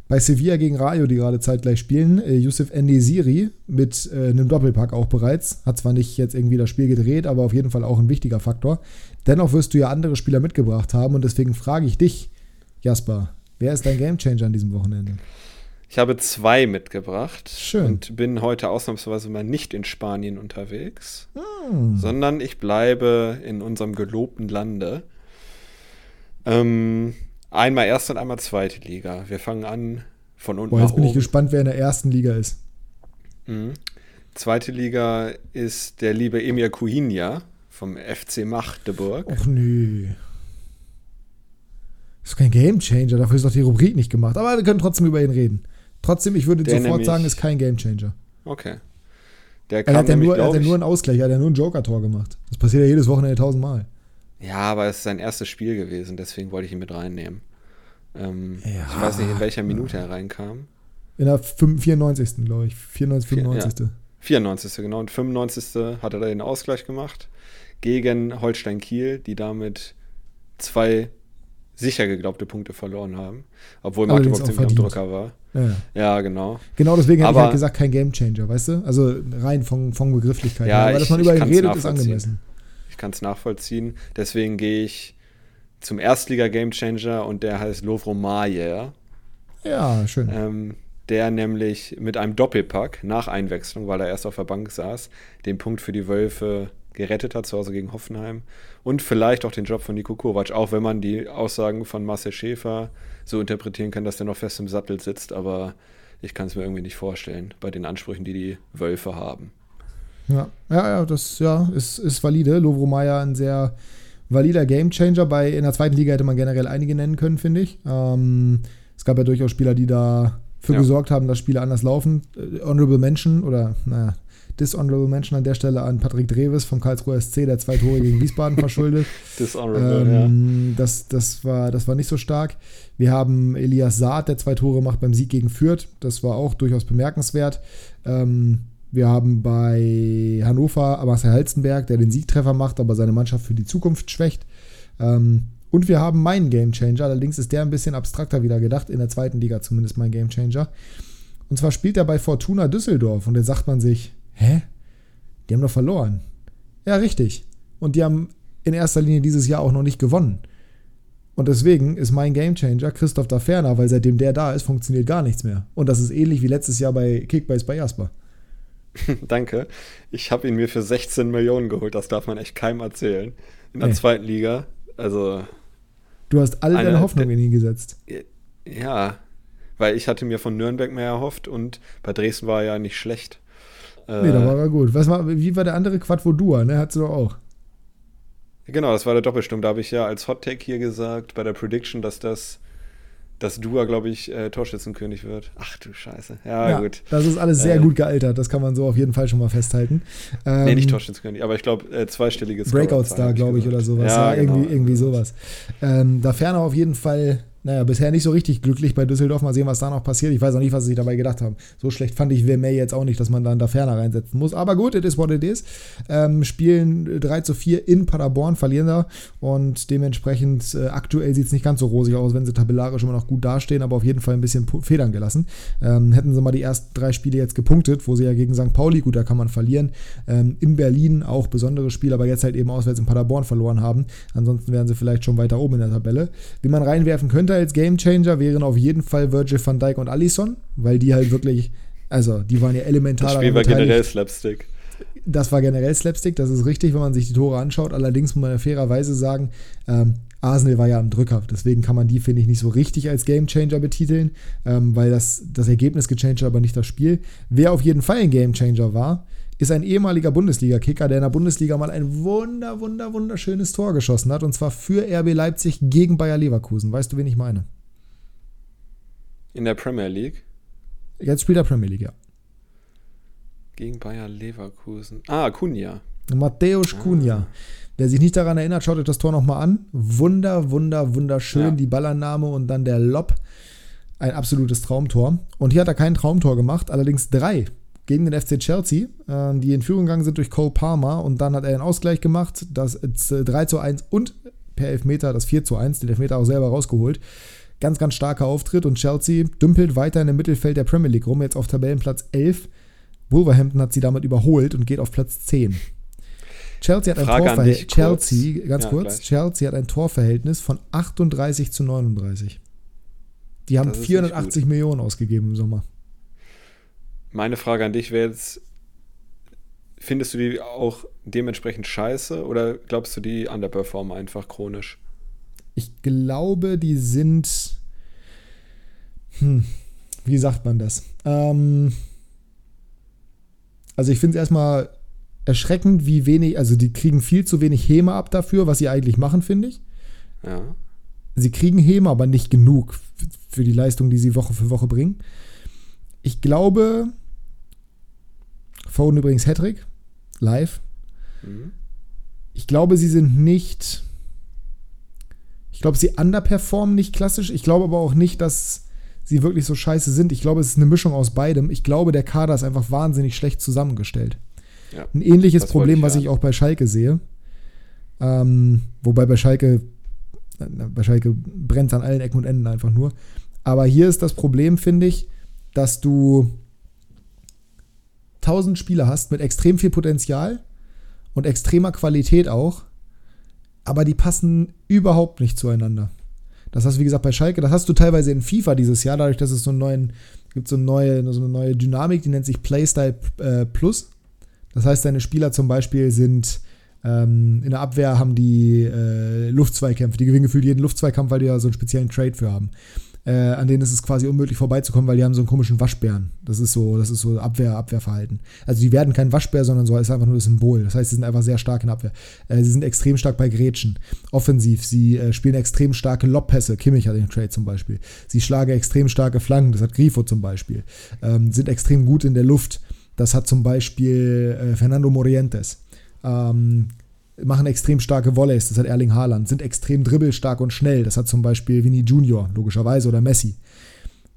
Bei Sevilla gegen Rayo, die gerade zeitgleich spielen, äh, Yusuf Enesiri mit äh, einem Doppelpack auch bereits. Hat zwar nicht jetzt irgendwie das Spiel gedreht, aber auf jeden Fall auch ein wichtiger Faktor. Dennoch wirst du ja andere Spieler mitgebracht haben und deswegen frage ich dich, Jasper, wer ist dein Gamechanger an diesem Wochenende? Ich habe zwei mitgebracht Schön. und bin heute ausnahmsweise mal nicht in Spanien unterwegs, hm. sondern ich bleibe in unserem gelobten Lande. Ähm, Einmal erste und einmal zweite Liga. Wir fangen an von unten. Boah, jetzt bin oben. ich gespannt, wer in der ersten Liga ist. Mhm. Zweite Liga ist der liebe Emir Kuhinja vom FC Magdeburg. Och nö. Das ist kein Gamechanger, dafür ist doch die Rubrik nicht gemacht. Aber wir können trotzdem über ihn reden. Trotzdem, ich würde der sofort sagen, ist kein Gamechanger. Okay. Der er hat ja nur, er hat ja nur einen Ausgleich, er hat ja nur ein Joker-Tor gemacht. Das passiert ja jedes Wochenende tausendmal. Ja, aber es ist sein erstes Spiel gewesen, deswegen wollte ich ihn mit reinnehmen. Ähm, ja, ich weiß nicht, in welcher Minute er reinkam. In der 94. glaube ich. 94, 95. Ja, 94. genau. Und 95. hat er den Ausgleich gemacht gegen Holstein Kiel, die damit zwei sicher geglaubte Punkte verloren haben. Obwohl Magdeburg ziemlich am Drücker war. Ja. ja, genau. Genau deswegen hätte ich halt gesagt, kein Gamechanger, weißt du? Also rein von, von Begrifflichkeit. Ja, her. weil dass man über ihn redet, ist angemessen kann es nachvollziehen. Deswegen gehe ich zum Erstliga-Gamechanger und der heißt Lovro Mayer. Ja, schön. Ähm, der nämlich mit einem Doppelpack nach Einwechslung, weil er erst auf der Bank saß, den Punkt für die Wölfe gerettet hat, zu Hause gegen Hoffenheim. Und vielleicht auch den Job von Niko Kovac, auch wenn man die Aussagen von Marcel Schäfer so interpretieren kann, dass der noch fest im Sattel sitzt. Aber ich kann es mir irgendwie nicht vorstellen, bei den Ansprüchen, die die Wölfe haben. Ja, ja, ja das ja, ist, ist valide. Lovro Meyer ein sehr valider Gamechanger. Bei, in der zweiten Liga hätte man generell einige nennen können, finde ich. Ähm, es gab ja durchaus Spieler, die da für ja. gesorgt haben, dass Spiele anders laufen. Äh, Honorable Mention oder, naja, Dishonorable Mention an der Stelle an Patrick Dreves vom Karlsruher SC, der zwei Tore gegen Wiesbaden *laughs* verschuldet. Dishonorable, ähm, ja. Das, das, war, das war nicht so stark. Wir haben Elias Saad, der zwei Tore macht beim Sieg gegen Fürth. Das war auch durchaus bemerkenswert. Ähm, wir haben bei Hannover Marcel Halstenberg, der den Siegtreffer macht, aber seine Mannschaft für die Zukunft schwächt. Ähm, und wir haben meinen Gamechanger, allerdings ist der ein bisschen abstrakter wieder gedacht, in der zweiten Liga zumindest mein Gamechanger. Und zwar spielt er bei Fortuna Düsseldorf und dann sagt man sich, hä? Die haben doch verloren. Ja, richtig. Und die haben in erster Linie dieses Jahr auch noch nicht gewonnen. Und deswegen ist mein Gamechanger Christoph Daferner, weil seitdem der da ist, funktioniert gar nichts mehr. Und das ist ähnlich wie letztes Jahr bei Kickbase bei Jasper. *laughs* Danke. Ich habe ihn mir für 16 Millionen geholt. Das darf man echt keinem erzählen. In der nee. zweiten Liga. Also. Du hast alle deine Hoffnung in ihn gesetzt. Ja, weil ich hatte mir von Nürnberg mehr erhofft und bei Dresden war er ja nicht schlecht. Nee, da war er gut. Was war, wie war der andere Quadvodua, ne? Hattest du doch auch. Genau, das war der Doppelsturm. Da habe ich ja als Hot Take hier gesagt, bei der Prediction, dass das dass Dua, glaube ich, äh, Torschützenkönig wird. Ach du Scheiße. Ja, ja, gut. Das ist alles sehr äh, gut gealtert. Das kann man so auf jeden Fall schon mal festhalten. Ähm, nee, nicht Torschützenkönig, aber ich glaube, äh, zweistelliges Breakout-Star, glaube ich, oder sowas. Ja, ja genau. irgendwie, irgendwie sowas. Ähm, da ferner auf jeden Fall naja, bisher nicht so richtig glücklich bei Düsseldorf. Mal sehen, was da noch passiert. Ich weiß auch nicht, was sie sich dabei gedacht haben. So schlecht fand ich Vermeer jetzt auch nicht, dass man dann da ferner reinsetzen muss. Aber gut, it is what it is. Ähm, spielen 3 zu 4 in Paderborn, verlieren da. Und dementsprechend äh, aktuell sieht es nicht ganz so rosig aus, wenn sie tabellarisch immer noch gut dastehen, aber auf jeden Fall ein bisschen Federn gelassen. Ähm, hätten sie mal die ersten drei Spiele jetzt gepunktet, wo sie ja gegen St. Pauli, gut, da kann man verlieren. Ähm, in Berlin auch besonderes Spiel, aber jetzt halt eben auswärts in Paderborn verloren haben. Ansonsten wären sie vielleicht schon weiter oben in der Tabelle. Wie man reinwerfen könnte, als Gamechanger wären auf jeden Fall Virgil van Dijk und Alisson, weil die halt wirklich, also die waren ja elementar. Das Spiel war generell Slapstick. Das war generell Slapstick, das ist richtig, wenn man sich die Tore anschaut. Allerdings muss man fairerweise sagen, ähm, Arsenal war ja am Drücker. Deswegen kann man die, finde ich, nicht so richtig als Gamechanger betiteln, ähm, weil das, das Ergebnis gechanged hat, aber nicht das Spiel. Wer auf jeden Fall ein Gamechanger war, ist ein ehemaliger Bundesliga-Kicker, der in der Bundesliga mal ein wunder, wunder, wunderschönes Tor geschossen hat. Und zwar für RB Leipzig gegen Bayer Leverkusen. Weißt du, wen ich meine? In der Premier League? Jetzt spielt er Premier League, ja. Gegen Bayer Leverkusen. Ah, Kunja. Matthäus ah. Kunja. Wer sich nicht daran erinnert, schaut euch das Tor nochmal an. Wunder, wunder, wunderschön. Ja. Die Ballannahme und dann der Lob. Ein absolutes Traumtor. Und hier hat er kein Traumtor gemacht, allerdings drei gegen den FC Chelsea, äh, die in Führung gegangen sind durch Cole Palmer und dann hat er einen Ausgleich gemacht, das 3 zu 1 und per Elfmeter das 4 zu 1, den Elfmeter auch selber rausgeholt. Ganz, ganz starker Auftritt und Chelsea dümpelt weiter in dem Mittelfeld der Premier League rum, jetzt auf Tabellenplatz 11. Wolverhampton hat sie damit überholt und geht auf Platz 10. Chelsea hat ein Torverhältnis. Chelsea, ganz ja, kurz, gleich. Chelsea hat ein Torverhältnis von 38 zu 39. Die haben 480 Millionen ausgegeben im Sommer. Meine Frage an dich wäre jetzt, findest du die auch dementsprechend scheiße oder glaubst du, die underperformen einfach chronisch? Ich glaube, die sind. Hm, wie sagt man das? Ähm, also ich finde es erstmal erschreckend, wie wenig, also die kriegen viel zu wenig Häme ab dafür, was sie eigentlich machen, finde ich. Ja. Sie kriegen Häme, aber nicht genug für die Leistung, die sie Woche für Woche bringen. Ich glaube, Phone übrigens Hattrick, live. Mhm. Ich glaube, sie sind nicht. Ich glaube, sie underperformen nicht klassisch. Ich glaube aber auch nicht, dass sie wirklich so scheiße sind. Ich glaube, es ist eine Mischung aus beidem. Ich glaube, der Kader ist einfach wahnsinnig schlecht zusammengestellt. Ja, Ein ähnliches Problem, ich, was ich auch bei Schalke sehe. Ähm, wobei bei Schalke, bei Schalke brennt es an allen Ecken und Enden einfach nur. Aber hier ist das Problem, finde ich, dass du 1000 Spieler hast mit extrem viel Potenzial und extremer Qualität auch, aber die passen überhaupt nicht zueinander. Das hast du, wie gesagt, bei Schalke, das hast du teilweise in FIFA dieses Jahr, dadurch, dass es so einen neuen, gibt so eine neue, so eine neue Dynamik, die nennt sich Playstyle äh, Plus. Das heißt, deine Spieler zum Beispiel sind ähm, in der Abwehr haben die äh, Luftzweikämpfe, die gewinnen gefühlt jeden Luftzweikampf, weil die ja so einen speziellen Trade für haben äh, an denen ist es quasi unmöglich vorbeizukommen, weil die haben so einen komischen Waschbären. Das ist so, das ist so Abwehr, Abwehrverhalten. Also die werden kein Waschbär, sondern so ist einfach nur das Symbol. Das heißt, sie sind einfach sehr stark in Abwehr. Äh, sie sind extrem stark bei Grätschen. Offensiv, sie äh, spielen extrem starke Lobpässe. Kimmich hat den Trade zum Beispiel. Sie schlagen extrem starke Flanken. Das hat Grifo zum Beispiel. Ähm, sind extrem gut in der Luft. Das hat zum Beispiel äh, Fernando Morientes. Ähm, machen extrem starke Volleys, das hat Erling Haaland, sind extrem dribbelstark und schnell, das hat zum Beispiel Vinny Junior, logischerweise, oder Messi.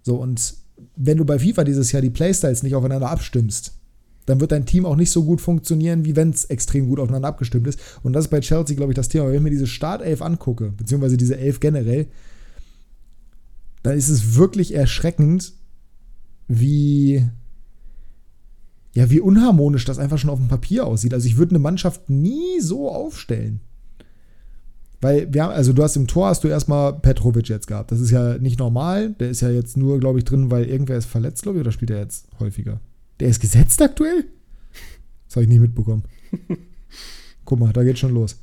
So, und wenn du bei FIFA dieses Jahr die Playstyles nicht aufeinander abstimmst, dann wird dein Team auch nicht so gut funktionieren, wie wenn es extrem gut aufeinander abgestimmt ist. Und das ist bei Chelsea, glaube ich, das Thema. Wenn ich mir diese Startelf angucke, beziehungsweise diese Elf generell, dann ist es wirklich erschreckend, wie ja, wie unharmonisch das einfach schon auf dem Papier aussieht. Also ich würde eine Mannschaft nie so aufstellen. Weil wir haben, also du hast im Tor hast du erstmal Petrovic jetzt gehabt. Das ist ja nicht normal. Der ist ja jetzt nur, glaube ich, drin, weil irgendwer ist verletzt, glaube ich, oder spielt er jetzt häufiger? Der ist gesetzt aktuell? Das habe ich nicht mitbekommen. *laughs* Guck mal, da geht schon los.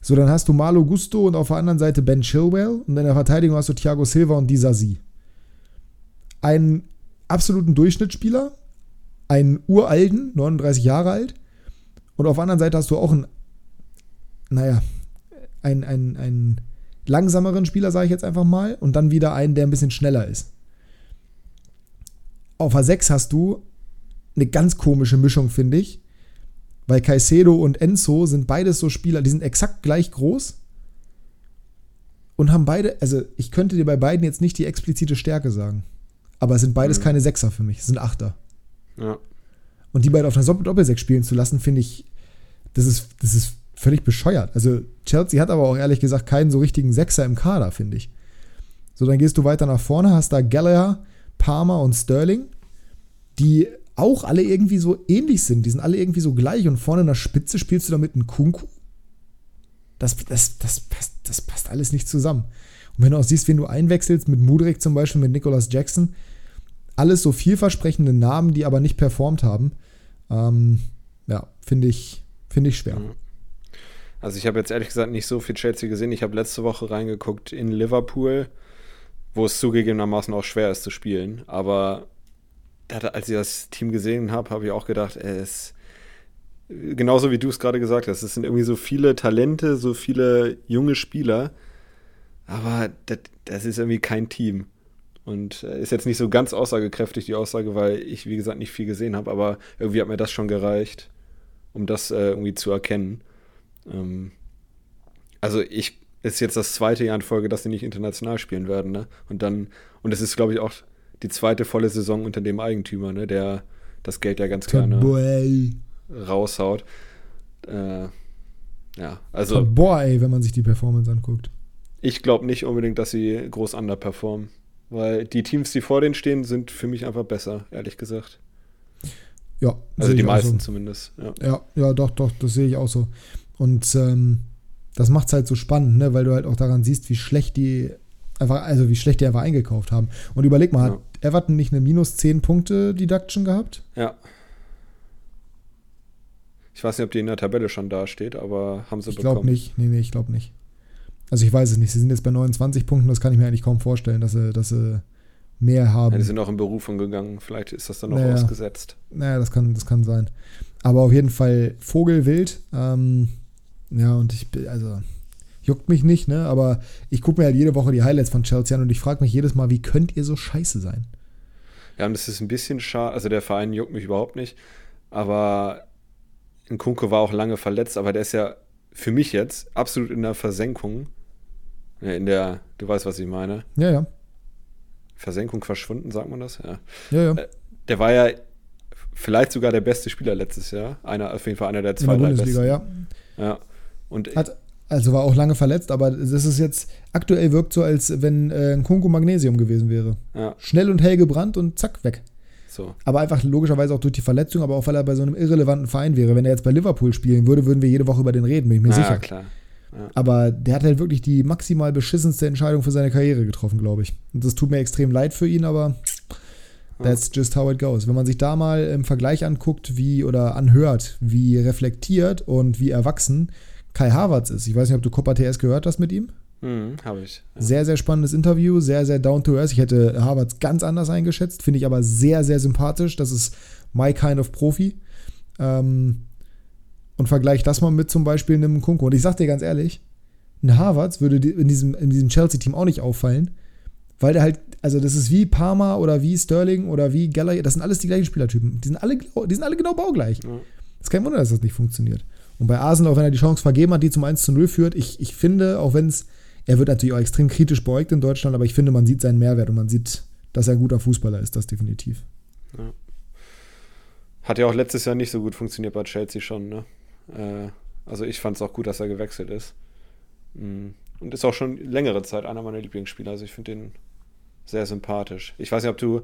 So, dann hast du Marlo Gusto und auf der anderen Seite Ben Chilwell und in der Verteidigung hast du Thiago Silva und Disasi. Einen absoluten Durchschnittsspieler, einen uralten, 39 Jahre alt, und auf der anderen Seite hast du auch einen, naja, einen, einen, einen langsameren Spieler, sage ich jetzt einfach mal, und dann wieder einen, der ein bisschen schneller ist. Auf der 6 hast du eine ganz komische Mischung, finde ich. Weil Caicedo und Enzo sind beides so Spieler, die sind exakt gleich groß und haben beide, also ich könnte dir bei beiden jetzt nicht die explizite Stärke sagen. Aber es sind beides mhm. keine Sechser für mich, es sind Achter. Ja. Und die beiden auf einer Doppelsechs spielen zu lassen, finde ich, das ist, das ist völlig bescheuert. Also Chelsea hat aber auch ehrlich gesagt keinen so richtigen Sechser im Kader, finde ich. So, dann gehst du weiter nach vorne, hast da Gallagher, Palmer und Sterling, die auch alle irgendwie so ähnlich sind. Die sind alle irgendwie so gleich und vorne in der Spitze spielst du damit einen Kunku. Das, das, das, passt, das passt alles nicht zusammen. Und wenn du auch siehst, wen du einwechselst, mit Mudrik zum Beispiel, mit Nicholas Jackson, alles so vielversprechende Namen, die aber nicht performt haben, ähm, ja, finde ich, find ich schwer. Also ich habe jetzt ehrlich gesagt nicht so viel Chelsea gesehen. Ich habe letzte Woche reingeguckt in Liverpool, wo es zugegebenermaßen auch schwer ist zu spielen. Aber als ich das Team gesehen habe, habe ich auch gedacht, es genauso wie du es gerade gesagt hast, es sind irgendwie so viele Talente, so viele junge Spieler, aber das, das ist irgendwie kein Team. Und äh, ist jetzt nicht so ganz aussagekräftig, die Aussage, weil ich, wie gesagt, nicht viel gesehen habe, aber irgendwie hat mir das schon gereicht, um das äh, irgendwie zu erkennen. Ähm, also ich ist jetzt das zweite Jahr in Folge, dass sie nicht international spielen werden, ne? Und dann, und es ist, glaube ich, auch die zweite volle Saison unter dem Eigentümer, ne, der das Geld ja ganz gerne raushaut. Äh, ja, also. Boy, wenn man sich die Performance anguckt. Ich glaube nicht unbedingt, dass sie groß underperformen. Weil die Teams, die vor denen stehen, sind für mich einfach besser, ehrlich gesagt. Ja. Also die meisten so. zumindest. Ja. ja, ja, doch, doch, das sehe ich auch so. Und ähm, das macht es halt so spannend, ne? weil du halt auch daran siehst, wie schlecht die einfach, also wie schlecht die einfach eingekauft haben. Und überleg mal, ja. hat Everton nicht eine minus 10 Punkte Deduction gehabt? Ja. Ich weiß nicht, ob die in der Tabelle schon dasteht, aber haben sie ich bekommen. Ich glaube nicht. Nee, nee, ich glaube nicht. Also ich weiß es nicht. Sie sind jetzt bei 29 Punkten, das kann ich mir eigentlich kaum vorstellen, dass sie, dass sie mehr haben. Ja, die sind auch in Berufung gegangen. Vielleicht ist das dann noch naja, ausgesetzt. Naja, das kann, das kann sein. Aber auf jeden Fall Vogelwild. Ähm, ja, und ich also juckt mich nicht, ne? Aber ich gucke mir halt jede Woche die Highlights von Chelsea an und ich frage mich jedes Mal, wie könnt ihr so scheiße sein? Ja, und das ist ein bisschen schade. Also der Verein juckt mich überhaupt nicht. Aber Nkunku war auch lange verletzt, aber der ist ja für mich jetzt absolut in der Versenkung. In der, du weißt, was ich meine. Ja, ja. Versenkung verschwunden, sagt man das? Ja. Ja, ja. Äh, der war ja vielleicht sogar der beste Spieler letztes Jahr. Einer, auf jeden Fall einer der zwei, in der Bundesliga, besten. ja. Ja. Und Hat, also war auch lange verletzt, aber das ist jetzt, aktuell wirkt so, als wenn äh, ein Kunku Magnesium gewesen wäre. Ja. Schnell und hell gebrannt und zack, weg. So. Aber einfach logischerweise auch durch die Verletzung, aber auch weil er bei so einem irrelevanten Verein wäre. Wenn er jetzt bei Liverpool spielen würde, würden wir jede Woche über den reden, bin ich mir ja, sicher. klar. Ja. Aber der hat halt wirklich die maximal beschissenste Entscheidung für seine Karriere getroffen, glaube ich. Und das tut mir extrem leid für ihn, aber that's just how it goes. Wenn man sich da mal im Vergleich anguckt, wie oder anhört, wie reflektiert und wie erwachsen Kai Havertz ist. Ich weiß nicht, ob du Copa TS gehört hast mit ihm. Mhm, Habe ich. Ja. Sehr, sehr spannendes Interview, sehr, sehr down to earth. Ich hätte Havertz ganz anders eingeschätzt, finde ich aber sehr, sehr sympathisch. Das ist my kind of Profi. Ähm, und vergleich das mal mit zum Beispiel einem Kunko. Und ich sag dir ganz ehrlich, ein Havertz würde in diesem, in diesem Chelsea-Team auch nicht auffallen, weil der halt, also das ist wie Parma oder wie Sterling oder wie Gallagher, das sind alles die gleichen Spielertypen. Die sind alle, die sind alle genau baugleich. Ja. Das ist kein Wunder, dass das nicht funktioniert. Und bei Arsenal, auch wenn er die Chance vergeben hat, die zum 1 zu 0 führt, ich, ich finde, auch wenn es, er wird natürlich auch extrem kritisch beäugt in Deutschland, aber ich finde, man sieht seinen Mehrwert und man sieht, dass er ein guter Fußballer ist, das definitiv. Ja. Hat ja auch letztes Jahr nicht so gut funktioniert bei Chelsea schon, ne? Äh, also ich fand es auch gut, dass er gewechselt ist. Mm. Und ist auch schon längere Zeit einer meiner Lieblingsspieler. Also ich finde den sehr sympathisch. Ich weiß nicht, ob du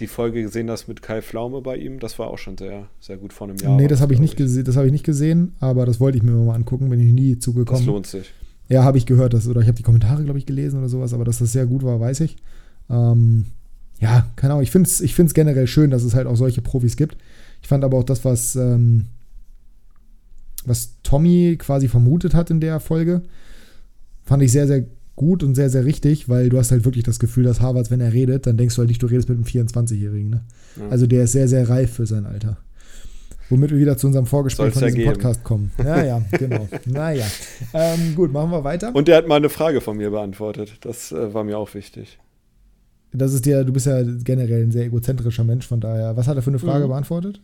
die Folge gesehen hast mit Kai Pflaume bei ihm. Das war auch schon sehr, sehr gut vor einem Jahr. Nee, das habe ich, nicht gesehen, das hab ich nicht gesehen, aber das wollte ich mir mal angucken, bin ich nie zugekommen. Das lohnt sich. Ja, habe ich gehört, dass, oder ich habe die Kommentare, glaube ich, gelesen oder sowas, aber dass das sehr gut war, weiß ich. Ähm, ja, keine Ahnung. Ich finde es ich find's generell schön, dass es halt auch solche Profis gibt. Ich fand aber auch das, was, ähm, was Tommy quasi vermutet hat in der Folge. Fand ich sehr, sehr gut und sehr, sehr richtig, weil du hast halt wirklich das Gefühl, dass Harvards, wenn er redet, dann denkst du halt nicht, du redest mit einem 24-Jährigen. Ne? Ja. Also der ist sehr, sehr reif für sein Alter. Womit wir wieder zu unserem Vorgespräch Soll's von diesem Podcast kommen. Ja, ja, genau. *laughs* naja. Ähm, gut, machen wir weiter. Und der hat mal eine Frage von mir beantwortet. Das äh, war mir auch wichtig. Das ist dir, du bist ja generell ein sehr egozentrischer Mensch, von daher. Was hat er für eine Frage mhm. beantwortet?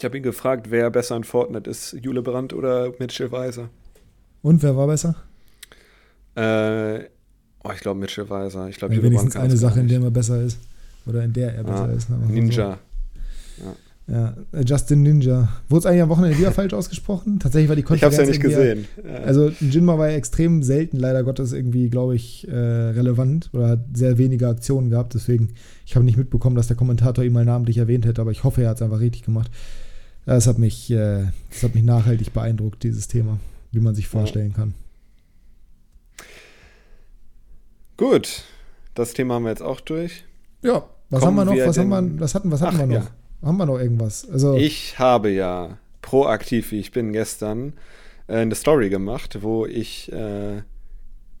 Ich habe ihn gefragt, wer besser in Fortnite ist, Jule Brandt oder Mitchell Weiser. Und wer war besser? Äh, oh, ich glaube Mitchell Weiser. Ich glaube, ja, wenigstens eine Sache, in der er besser ist. Oder in der er besser ah, ist. Ninja. So. Ja. Ja, äh, Justin Ninja. Wurde es eigentlich am Wochenende wieder *laughs* falsch ausgesprochen? Tatsächlich war die Konferenz. Ich habe es ja nicht gesehen. Also Jinma war ja extrem selten, leider Gottes, irgendwie, glaube ich, äh, relevant oder hat sehr wenige Aktionen gehabt. Deswegen, ich habe nicht mitbekommen, dass der Kommentator ihn mal namentlich erwähnt hätte, aber ich hoffe, er hat es einfach richtig gemacht. Das hat mich, äh, das hat mich nachhaltig beeindruckt, dieses Thema, wie man sich vorstellen kann. Gut, das Thema haben wir jetzt auch durch. Ja, was Kommen haben wir noch? Was, haben wir, was hatten, was hatten Ach, wir noch? Ja. Haben wir noch irgendwas? Also ich habe ja proaktiv, wie ich bin, gestern äh, eine Story gemacht, wo ich äh,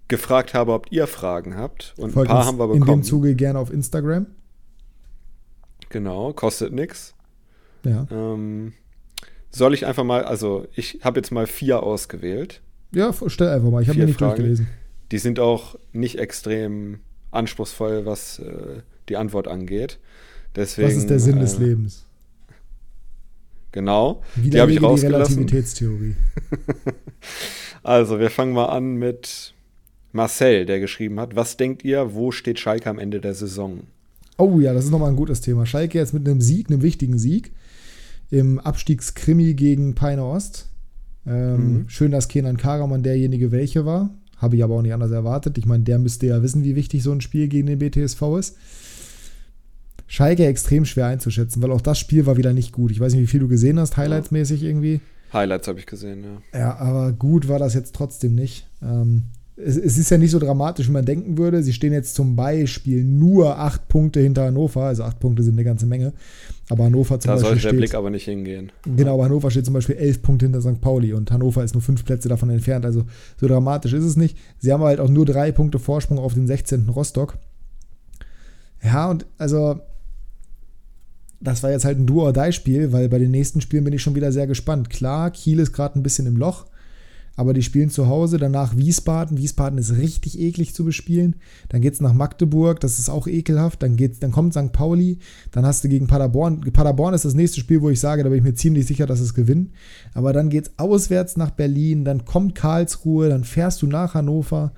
gefragt habe, ob ihr Fragen habt. Und ein paar haben wir bekommen. In dem Zuge gerne auf Instagram. Genau, kostet nichts. Ja. Ähm, soll ich einfach mal, also ich habe jetzt mal vier ausgewählt. Ja, stell einfach mal, ich habe mir nicht Fragen. durchgelesen. Die sind auch nicht extrem anspruchsvoll, was äh, die Antwort angeht. Deswegen, Was ist der Sinn äh, des Lebens? Genau. Wie die habe ich rausgelassen. Die Relativitätstheorie. *laughs* also, wir fangen mal an mit Marcel, der geschrieben hat: Was denkt ihr, wo steht Schalke am Ende der Saison? Oh ja, das ist nochmal ein gutes Thema. Schalke jetzt mit einem Sieg, einem wichtigen Sieg im Abstiegskrimi gegen Peine Ost. Ähm, mhm. Schön, dass Kenan Karaman derjenige welche war. Habe ich aber auch nicht anders erwartet. Ich meine, der müsste ja wissen, wie wichtig so ein Spiel gegen den BTSV ist. Schalke extrem schwer einzuschätzen, weil auch das Spiel war wieder nicht gut. Ich weiß nicht, wie viel du gesehen hast, highlightsmäßig irgendwie. Highlights habe ich gesehen, ja. Ja, aber gut war das jetzt trotzdem nicht. Ähm, es, es, ist ja nicht so dramatisch, wie man denken würde. Sie stehen jetzt zum Beispiel nur acht Punkte hinter Hannover, also acht Punkte sind eine ganze Menge. Aber Hannover zum da Beispiel. Da sollte der Blick aber nicht hingehen. Genau, aber Hannover steht zum Beispiel elf Punkte hinter St. Pauli und Hannover ist nur fünf Plätze davon entfernt. Also so dramatisch ist es nicht. Sie haben halt auch nur drei Punkte Vorsprung auf den 16. Rostock. Ja, und also das war jetzt halt ein Do-or-Die-Spiel, weil bei den nächsten Spielen bin ich schon wieder sehr gespannt. Klar, Kiel ist gerade ein bisschen im Loch, aber die spielen zu Hause, danach Wiesbaden. Wiesbaden ist richtig eklig zu bespielen. Dann geht es nach Magdeburg, das ist auch ekelhaft. Dann, geht's, dann kommt St. Pauli, dann hast du gegen Paderborn. Paderborn ist das nächste Spiel, wo ich sage, da bin ich mir ziemlich sicher, dass es gewinnen. Aber dann geht es auswärts nach Berlin, dann kommt Karlsruhe, dann fährst du nach Hannover.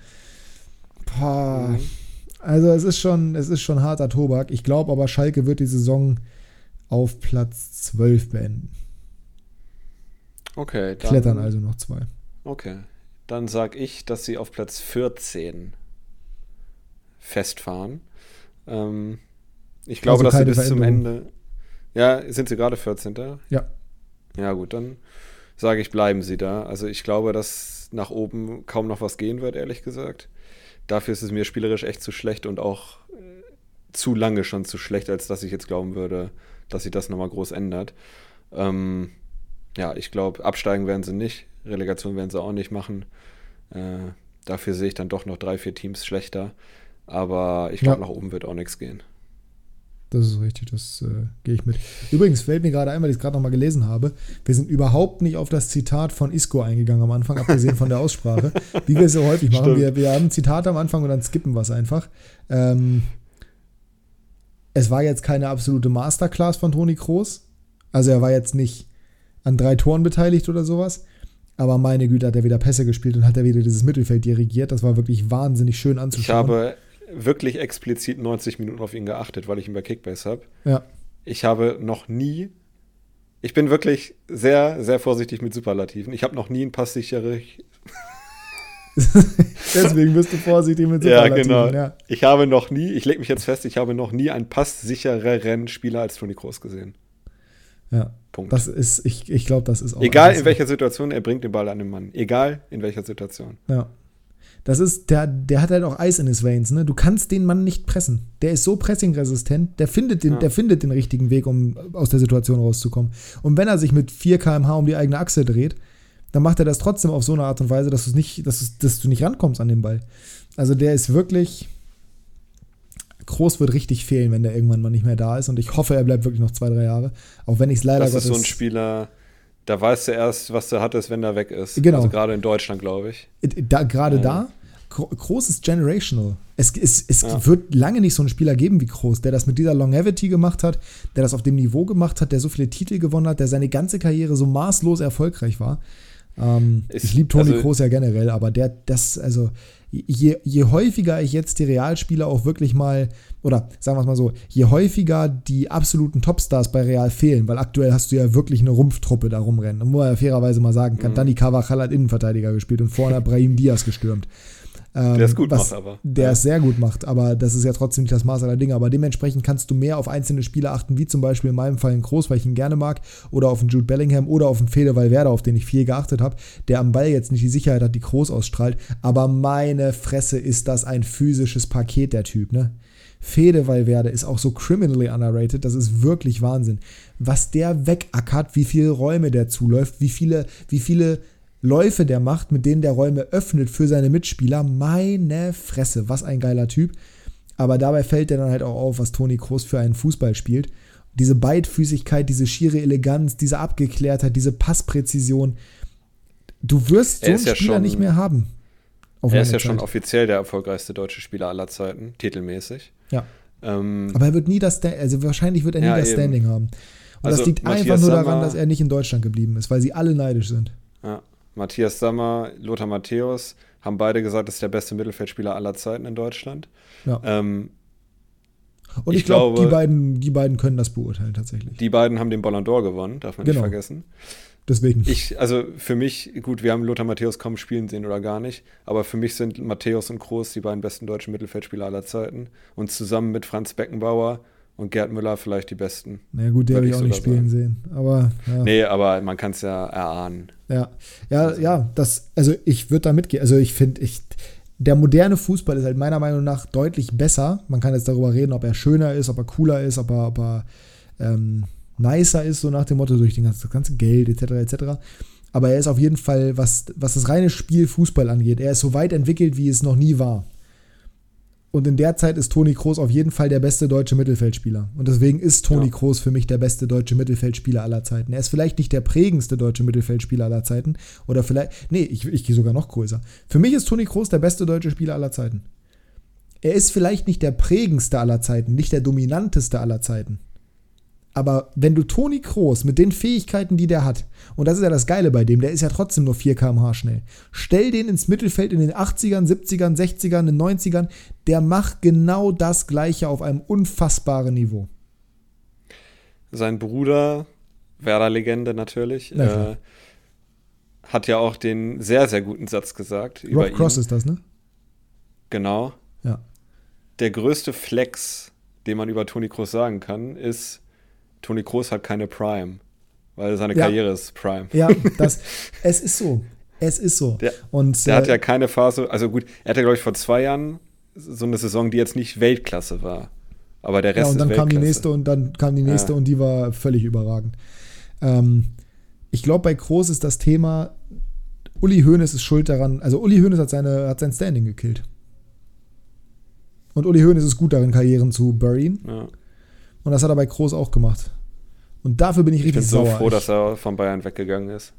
Boah. Mhm. Also es ist schon, es ist schon harter Tobak. Ich glaube aber, Schalke wird die Saison auf Platz 12 beenden. Okay. Dann, Klettern also noch zwei. Okay. Dann sage ich, dass sie auf Platz 14 festfahren. Ähm, ich glaube, also dass sie bis zum Ende. Ja, sind sie gerade 14. Ja. Ja, gut, dann sage ich, bleiben sie da. Also ich glaube, dass nach oben kaum noch was gehen wird, ehrlich gesagt. Dafür ist es mir spielerisch echt zu schlecht und auch äh, zu lange schon zu schlecht, als dass ich jetzt glauben würde, dass sich das nochmal groß ändert. Ähm, ja, ich glaube, absteigen werden sie nicht, Relegation werden sie auch nicht machen. Äh, dafür sehe ich dann doch noch drei, vier Teams schlechter. Aber ich glaube, ja. nach oben wird auch nichts gehen. Das ist richtig, das äh, gehe ich mit. Übrigens fällt mir gerade ein, weil ich es gerade nochmal gelesen habe, wir sind überhaupt nicht auf das Zitat von Isco eingegangen am Anfang, abgesehen von der Aussprache, *laughs* wie wir es so häufig machen. Wir, wir haben ein Zitat am Anfang und dann skippen wir es einfach. Ähm, es war jetzt keine absolute Masterclass von Toni Kroos. Also er war jetzt nicht an drei Toren beteiligt oder sowas. Aber meine Güte, hat er wieder Pässe gespielt und hat er wieder dieses Mittelfeld dirigiert. Das war wirklich wahnsinnig schön anzuschauen. Ich habe wirklich explizit 90 Minuten auf ihn geachtet, weil ich ihn bei Kickbase habe. Ja. Ich habe noch nie, ich bin wirklich sehr, sehr vorsichtig mit Superlativen. Ich habe noch nie einen passsichere *laughs* Deswegen bist du vorsichtig mit *laughs* Ja, genau. Ja. Ich habe noch nie, ich lege mich jetzt fest, ich habe noch nie einen passsichereren Spieler als Toni Kroos gesehen. Ja. Punkt. Das ist, ich, ich glaube, das ist auch. Egal in welcher Situation, er bringt den Ball an den Mann. Egal in welcher Situation. Ja. Das ist, der, der hat halt auch Eis in his Veins, ne? Du kannst den Mann nicht pressen. Der ist so pressingresistent, der findet den, ja. der findet den richtigen Weg, um aus der Situation rauszukommen. Und wenn er sich mit 4 km/h um die eigene Achse dreht, dann macht er das trotzdem auf so eine Art und Weise, dass, nicht, dass, dass du nicht rankommst an den Ball. Also der ist wirklich. Groß wird richtig fehlen, wenn der irgendwann mal nicht mehr da ist. Und ich hoffe, er bleibt wirklich noch zwei, drei Jahre. Auch wenn ich es leider Das ist so ein Spieler, da weißt du erst, was du hattest, wenn er weg ist. Genau. Also gerade in Deutschland, glaube ich. Da, gerade ja. da, Groß ist generational. Es, es, es ja. wird lange nicht so einen Spieler geben wie Groß, der das mit dieser Longevity gemacht hat, der das auf dem Niveau gemacht hat, der so viele Titel gewonnen hat, der seine ganze Karriere so maßlos erfolgreich war. Ähm, ich, ich liebe Toni also, Kroos ja generell, aber der, das, also, je, je häufiger ich jetzt die Realspieler auch wirklich mal, oder sagen wir es mal so, je häufiger die absoluten Topstars bei Real fehlen, weil aktuell hast du ja wirklich eine Rumpftruppe da rumrennen, wo man ja fairerweise mal sagen kann, mhm. Dani Carvajal hat Innenverteidiger gespielt und vorne hat Brahim Diaz gestürmt. Ähm, der es gut macht, aber. Der ja. es sehr gut macht, aber das ist ja trotzdem nicht das Maß aller Dinge. Aber dementsprechend kannst du mehr auf einzelne Spieler achten, wie zum Beispiel in meinem Fall ein Groß, weil ich ihn gerne mag, oder auf einen Jude Bellingham oder auf einen Fede Valverde, auf den ich viel geachtet habe, der am Ball jetzt nicht die Sicherheit hat, die Groß ausstrahlt. Aber meine Fresse ist das ein physisches Paket, der Typ, ne? Fede Valverde ist auch so criminally underrated, das ist wirklich Wahnsinn. Was der wegackert, wie viele Räume der zuläuft, wie viele, wie viele Läufe der macht, mit denen der Räume öffnet für seine Mitspieler. Meine Fresse, was ein geiler Typ. Aber dabei fällt der dann halt auch auf, was Toni Kroos für einen Fußball spielt. Diese Beidfüßigkeit, diese schiere Eleganz, diese Abgeklärtheit, diese Passpräzision. Du wirst so einen ja Spieler nicht mehr haben. Er ist ja Zeit. schon offiziell der erfolgreichste deutsche Spieler aller Zeiten, titelmäßig. Ja. Ähm, Aber er wird nie das, also wahrscheinlich wird er nie ja, das eben. Standing haben. Und also das liegt Matthias einfach nur daran, dass er nicht in Deutschland geblieben ist, weil sie alle neidisch sind. Matthias Sammer, Lothar Matthäus haben beide gesagt, das ist der beste Mittelfeldspieler aller Zeiten in Deutschland. Ja. Ähm, und ich, ich glaube, die beiden, die beiden können das beurteilen tatsächlich. Die beiden haben den Ballon d'Or gewonnen, darf man genau. nicht vergessen. Deswegen. Ich, also für mich, gut, wir haben Lothar Matthäus kaum spielen sehen oder gar nicht, aber für mich sind Matthäus und Groß die beiden besten deutschen Mittelfeldspieler aller Zeiten. Und zusammen mit Franz Beckenbauer und Gerd Müller vielleicht die besten. Na gut, der habe ich auch nicht spielen sagen. sehen. Aber, ja. Nee, aber man kann es ja erahnen. Ja, ja, also. ja, das, also ich würde da mitgehen. Also ich finde, ich, der moderne Fußball ist halt meiner Meinung nach deutlich besser. Man kann jetzt darüber reden, ob er schöner ist, ob er cooler ist, ob er, ob er ähm, nicer ist, so nach dem Motto, durch das ganze Geld etc. etc. Aber er ist auf jeden Fall, was, was das reine Spiel Fußball angeht, er ist so weit entwickelt, wie es noch nie war. Und in der Zeit ist Toni Kroos auf jeden Fall der beste deutsche Mittelfeldspieler. Und deswegen ist Toni ja. Kroos für mich der beste deutsche Mittelfeldspieler aller Zeiten. Er ist vielleicht nicht der prägendste deutsche Mittelfeldspieler aller Zeiten. Oder vielleicht, nee, ich, ich gehe sogar noch größer. Für mich ist Toni Kroos der beste deutsche Spieler aller Zeiten. Er ist vielleicht nicht der prägendste aller Zeiten, nicht der dominanteste aller Zeiten. Aber wenn du Toni Kroos mit den Fähigkeiten, die der hat, und das ist ja das Geile bei dem, der ist ja trotzdem nur 4 km/h schnell, stell den ins Mittelfeld in den 80ern, 70ern, 60ern, in den 90ern, der macht genau das Gleiche auf einem unfassbaren Niveau. Sein Bruder, Werder-Legende natürlich, äh, hat ja auch den sehr, sehr guten Satz gesagt. Rob Cross ihn. ist das, ne? Genau. Ja. Der größte Flex, den man über Toni Kroos sagen kann, ist, Toni Kroos hat keine Prime, weil seine ja. Karriere ist Prime. Ja, das, *laughs* es ist so. Es ist so. Der, und, der äh, hat ja keine Phase, also gut, er hatte, glaube ich, vor zwei Jahren so eine Saison, die jetzt nicht Weltklasse war. Aber der Rest ja, und dann ist kam die nächste und dann kam die nächste ja. und die war völlig überragend. Ähm, ich glaube, bei Kroos ist das Thema, Uli Hoeneß ist schuld daran, also Uli Hoeneß hat, seine, hat sein Standing gekillt. Und Uli Hoeneß ist gut darin, Karrieren zu buryen. Ja. Und das hat er bei Kroos auch gemacht. Und dafür bin ich, ich richtig sauer. Ich bin so froh, dass er von Bayern weggegangen ist.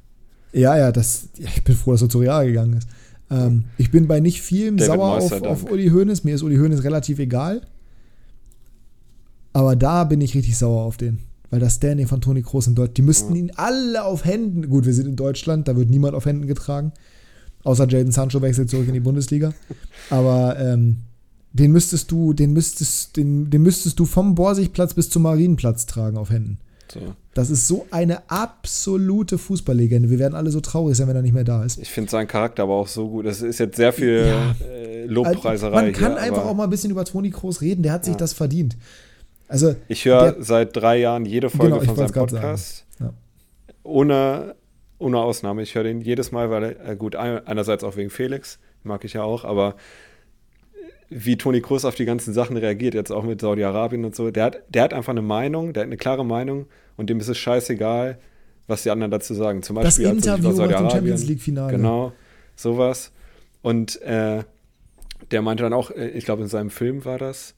Ja, ja, das, ja, ich bin froh, dass er zu Real gegangen ist. Ähm, ich bin bei nicht vielem David sauer auf, auf Uli Hoeneß. Mir ist Uli Hoeneß relativ egal. Aber da bin ich richtig sauer auf den. Weil das Standing von Toni Kroos in Deutschland, die müssten ihn alle auf Händen, gut, wir sind in Deutschland, da wird niemand auf Händen getragen. Außer Jaden Sancho wechselt zurück in die Bundesliga. Aber ähm, den müsstest du, den müsstest, den, den müsstest du vom Borsigplatz bis zum Marienplatz tragen auf Händen. So. Das ist so eine absolute Fußballlegende. Wir werden alle so traurig sein, wenn er nicht mehr da ist. Ich finde seinen Charakter aber auch so gut. Das ist jetzt sehr viel ja. äh, Lobpreiserei. Man kann hier, einfach auch mal ein bisschen über Toni Kroos reden. Der hat sich ja. das verdient. Also, ich höre seit drei Jahren jede Folge genau, von seinem Podcast. Ja. Ohne, ohne Ausnahme. Ich höre den jedes Mal, weil er, äh, gut, einerseits auch wegen Felix, mag ich ja auch, aber wie Toni Kroos auf die ganzen Sachen reagiert, jetzt auch mit Saudi-Arabien und so, der hat, der hat einfach eine Meinung, der hat eine klare Meinung und dem ist es scheißegal, was die anderen dazu sagen. Zum Beispiel das Interview nach dem Champions League-Finale. Genau, sowas. Und äh, der meinte dann auch, äh, ich glaube in seinem Film war das,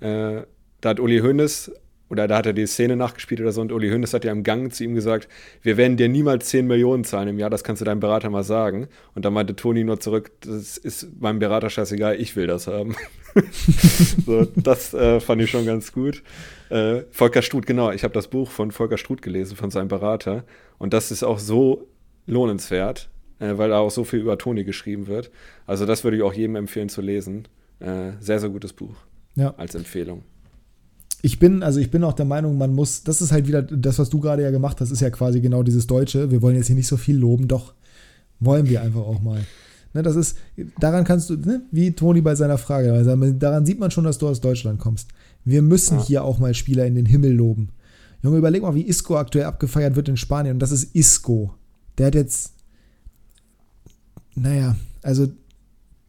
äh, da hat Uli Hoeneß oder da hat er die Szene nachgespielt oder so und Uli Hoeneß hat ja im Gang zu ihm gesagt, wir werden dir niemals 10 Millionen zahlen im Jahr, das kannst du deinem Berater mal sagen. Und dann meinte Toni nur zurück, das ist meinem Berater scheißegal, ich will das haben. *laughs* so, das äh, fand ich schon ganz gut. Äh, Volker Struth, genau, ich habe das Buch von Volker Struth gelesen, von seinem Berater. Und das ist auch so lohnenswert, äh, weil da auch so viel über Toni geschrieben wird. Also das würde ich auch jedem empfehlen zu lesen. Äh, sehr, sehr gutes Buch. Ja. Als Empfehlung ich bin, also ich bin auch der Meinung, man muss, das ist halt wieder das, was du gerade ja gemacht hast, ist ja quasi genau dieses Deutsche. Wir wollen jetzt hier nicht so viel loben, doch wollen wir einfach auch mal. Ne, das ist, daran kannst du, ne, wie Toni bei seiner Frage, also daran sieht man schon, dass du aus Deutschland kommst. Wir müssen ja. hier auch mal Spieler in den Himmel loben. Junge, überleg mal, wie Isco aktuell abgefeiert wird in Spanien. Und das ist Isco. Der hat jetzt, naja, also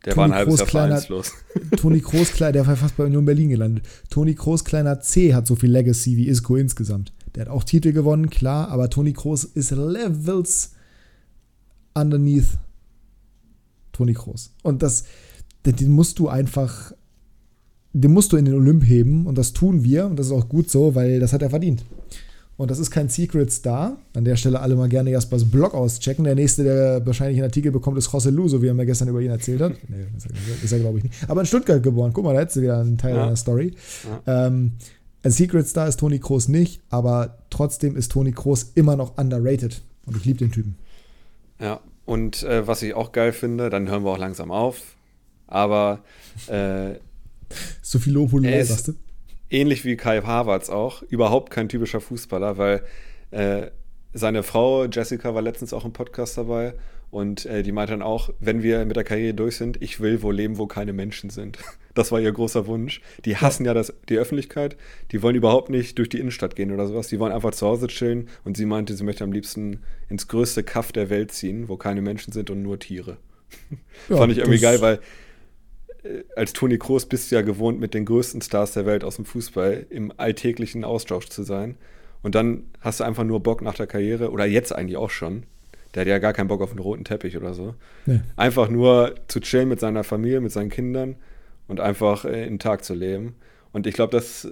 der Toni war ein halbes Jahr kleiner, vereinslos. *laughs* Toni Kroos, der war fast bei Union Berlin gelandet. Toni Kroos, kleiner C, hat so viel Legacy wie Isco insgesamt. Der hat auch Titel gewonnen, klar, aber Toni Kroos ist Levels underneath Toni Kroos. Und das, den musst du einfach, den musst du in den Olymp heben und das tun wir und das ist auch gut so, weil das hat er verdient. Und das ist kein Secret Star. An der Stelle alle mal gerne Jaspers Blog auschecken. Der nächste, der wahrscheinlich einen Artikel bekommt, ist José Lu, so wie er mir gestern über ihn erzählt hat. *laughs* nee, ist er, glaube ich, nicht. Aber in Stuttgart geboren. Guck mal, da hättest du wieder einen Teil ja. deiner Story. Ja. Ähm, ein Secret Star ist Toni Kroos nicht, aber trotzdem ist Toni Kroos immer noch underrated. Und ich liebe den Typen. Ja, und äh, was ich auch geil finde, dann hören wir auch langsam auf. Aber äh, *laughs* so viel Lob sagst du? Ähnlich wie Kai Havertz auch, überhaupt kein typischer Fußballer, weil äh, seine Frau Jessica war letztens auch im Podcast dabei und äh, die meinte dann auch, wenn wir mit der Karriere durch sind, ich will wo leben, wo keine Menschen sind. *laughs* Das war ihr großer Wunsch. Die hassen ja das, die Öffentlichkeit, die wollen überhaupt nicht durch die Innenstadt gehen oder sowas, die wollen einfach zu Hause chillen und sie meinte, sie möchte am liebsten ins größte Kaff der Welt ziehen, wo keine Menschen sind und nur Tiere. *laughs* Ja, Fand ich irgendwie geil, weil als Toni Kroos bist du ja gewohnt, mit den größten Stars der Welt aus dem Fußball im alltäglichen Austausch zu sein. Und dann hast du einfach nur Bock nach der Karriere, oder jetzt eigentlich auch schon. Der hat ja gar keinen Bock auf einen roten Teppich oder so. Nee. Einfach nur zu chillen mit seiner Familie, mit seinen Kindern und einfach äh, in den Tag zu leben. Und ich glaube, dass äh,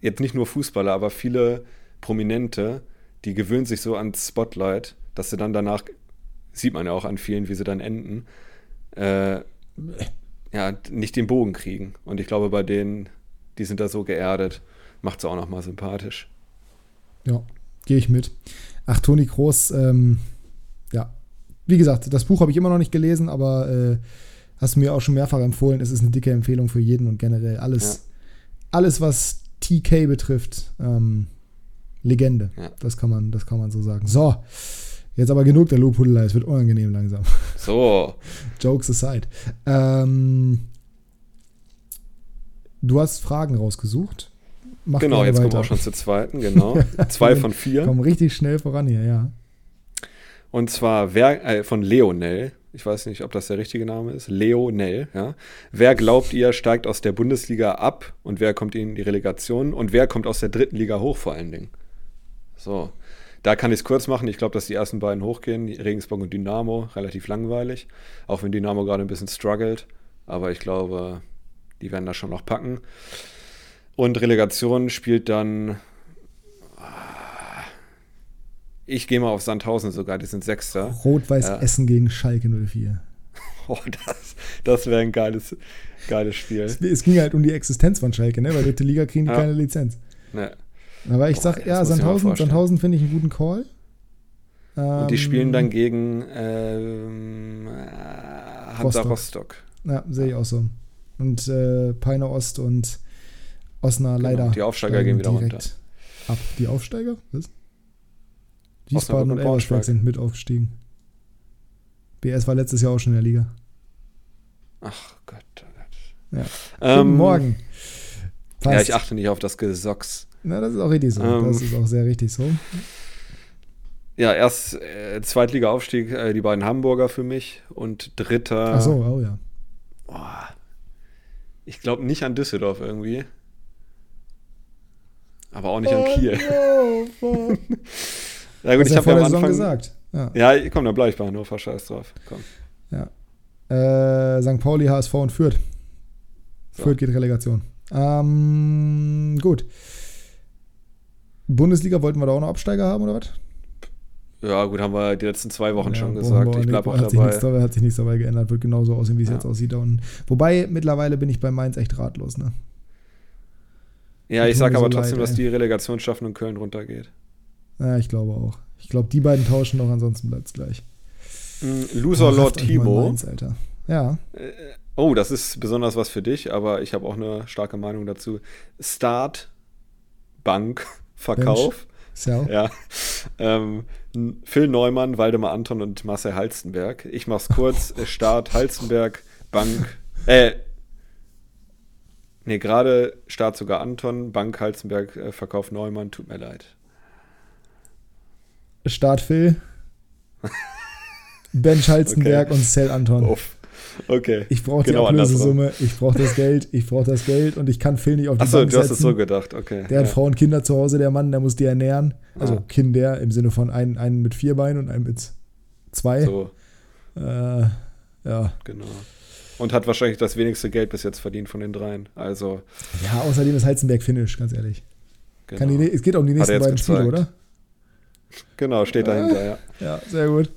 jetzt nicht nur Fußballer, aber viele Prominente, die gewöhnen sich so ans Spotlight, dass sie dann danach, sieht man ja auch an vielen, wie sie dann enden, äh, ja, nicht den Bogen kriegen. Und ich glaube, bei denen, die sind da so geerdet, macht es auch nochmal sympathisch. Ja, gehe ich mit. Ach, Toni Groß, ähm, ja. Wie gesagt, das Buch habe ich immer noch nicht gelesen, aber äh, hast du mir auch schon mehrfach empfohlen. Es ist eine dicke Empfehlung für jeden und generell alles, ja. alles was TK betrifft, ähm, Legende. Ja. Das, kann man, das kann man so sagen. So, Jetzt aber genug der Lobhudelei, es wird unangenehm langsam. So. *laughs* Jokes aside. Ähm, du hast Fragen rausgesucht. Mach genau, jetzt weiter. kommen wir auch schon zur zweiten, genau. *laughs* Zwei von vier. Kommen richtig schnell voran hier, ja. Und zwar wer, äh, von Leonel. Ich weiß nicht, ob das der richtige Name ist. Leonel, ja. Wer glaubt ihr, steigt aus der Bundesliga ab und wer kommt in die Relegation und wer kommt aus der dritten Liga hoch vor allen Dingen? So. Da kann ich es kurz machen. Ich glaube, dass die ersten beiden hochgehen, Regensburg und Dynamo, relativ langweilig. Auch wenn Dynamo gerade ein bisschen struggelt. Aber ich glaube, die werden das schon noch packen. Und Relegation spielt dann. Ah, ich gehe mal auf Sandhausen sogar, die sind Sechster. Rot-Weiß äh, Essen gegen Schalke 04. *laughs* Oh, das, das wäre ein geiles, geiles Spiel. Es, es, ging halt um die Existenz von Schalke, ne? Weil dritte Liga kriegen die ja. keine Lizenz. Ne. Aber ich sag, ja, Sandhausen, Sandhausen finde ich einen guten Call. Und die spielen dann ähm, gegen ähm, Hansa Rostock. Rostock. Ja, sehe ich auch so. Und äh, Peine Ost und Osnabrück genau, leider. Die Aufsteiger gehen wieder runter. Ab. Die Aufsteiger? Was? Wiesbaden und Elversberg sind mit aufgestiegen. BS war letztes Jahr auch schon in der Liga. Ach Gott, oh Gott. Ja. Ähm, Guten Morgen. Passt. Ja, ich achte nicht auf das Gesocks. Na, das ist auch richtig so. Ähm, das ist auch sehr richtig so. Ja, erst äh, Zweitliga-Aufstieg, äh, die beiden Hamburger für mich und dritter. Ach so, oh ja. Boah, ich glaube nicht an Düsseldorf irgendwie. Aber auch nicht an Oh, Kiel. No, *laughs* Ja gut, ich habe ja am Anfang. gesagt. Ja. Ja, komm, dann bleib ich bei Hannover, scheiß drauf. Komm. ja. Äh, St. Pauli, HSV und Fürth. So. Fürth geht Relegation. Ähm, gut. Bundesliga wollten wir da auch noch Absteiger haben, oder was? Ja, gut, haben wir die letzten zwei Wochen Ja, schon gesagt. Ich bleibe auch hat Sich dabei. nichts, dabei- hat sich nichts dabei geändert, wird genauso aussehen, wie es Ja. jetzt aussieht da unten. Wobei, mittlerweile bin ich bei Mainz echt ratlos, ne? Ja, ich Tut sag mir aber so trotzdem, leid, dass die Relegation schaffen und Köln runtergeht. Ja, ich glaube auch. Ich glaube, die beiden tauschen noch, ansonsten bleibt es gleich. Mm, Loser Lord Timo. Mainz, Alter. Ja, Oh, das ist besonders was für dich, aber ich habe auch eine starke Meinung dazu. Start, Bank, *laughs* Verkauf. Sell. Ja. Ähm, Phil Neumann, Waldemar Anton und Marcel Halstenberg. Ich mach's kurz. *laughs* Start, Halstenberg, Bank. Äh. Nee, gerade Start sogar Anton, Bank, Halstenberg, äh, Verkauf Neumann. Tut mir leid. Start Phil. *laughs* Bench Halzenberg und Cell Anton. Uff. Okay. Ich brauche Genau die. Ablösesumme, ich brauche das Geld, ich brauche das Geld und ich kann Phil nicht auf die Achso, Bank du hast setzen. es so gedacht, okay. Der hat ja. Frau und Kinder zu Hause, der Mann, der muss die ernähren. Also Ah. Kinder im Sinne von einen, einen mit vier Beinen und einen mit zwei. So, Äh, ja. genau. Und hat wahrscheinlich das wenigste Geld bis jetzt verdient von den dreien. Also, ja, außerdem ist Halzenberg Finish, ganz ehrlich. genau. Die, es geht um die Hat nächsten beiden Spiele, gezeigt. oder? Genau, steht dahinter, ja. *laughs* Ja, sehr gut.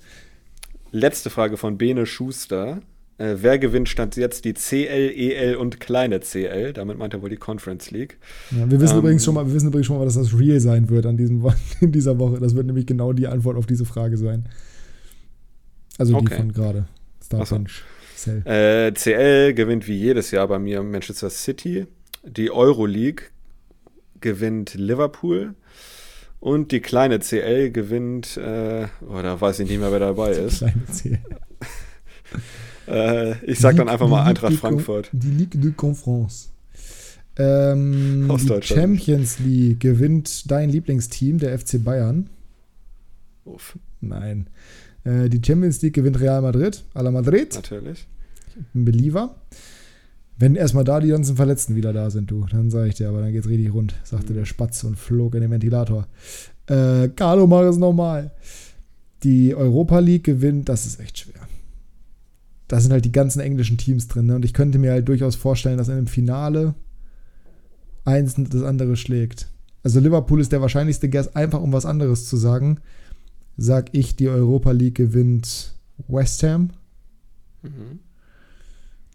Letzte Frage von Bene Schuster. Äh, wer gewinnt stand jetzt die CL, EL und kleine CL? Damit meint er wohl die Conference League. Ja, wir wissen Ähm, übrigens schon mal, wir wissen übrigens schon mal, dass das real sein wird an diesem, *laughs* in dieser Woche. Das wird nämlich genau die Antwort auf diese Frage sein. Also die Okay. von gerade. Ach so. Äh, CL gewinnt wie jedes Jahr bei mir Manchester City. Die Euroleague gewinnt Liverpool. Und die kleine CL gewinnt, äh, oh, da weiß ich nicht mehr, wer dabei *laughs* ist. Kleine CL. *laughs* Äh, ich sag dann Ligue- einfach mal Eintracht Ligue Frankfurt. Die Ligue de Conference. Ähm, Aus die. Champions League gewinnt dein Lieblingsteam, der FC Bayern. Uff, Nein. Äh, die Champions League gewinnt Real Madrid. A la Madrid. natürlich. Ein Believer. Wenn erstmal da die ganzen Verletzten wieder da sind, du, dann sage ich dir, aber dann geht's richtig rund, sagte der Spatz und flog in den Ventilator. Äh, Carlo, mach es nochmal. Die Europa League gewinnt, das ist echt schwer. Da sind halt die ganzen englischen Teams drin, ne? Und ich könnte mir halt durchaus vorstellen, dass in einem Finale eins das andere schlägt. Also Liverpool ist der wahrscheinlichste Guess, einfach um was anderes zu sagen. Sag ich, die Europa League gewinnt West Ham. Mhm.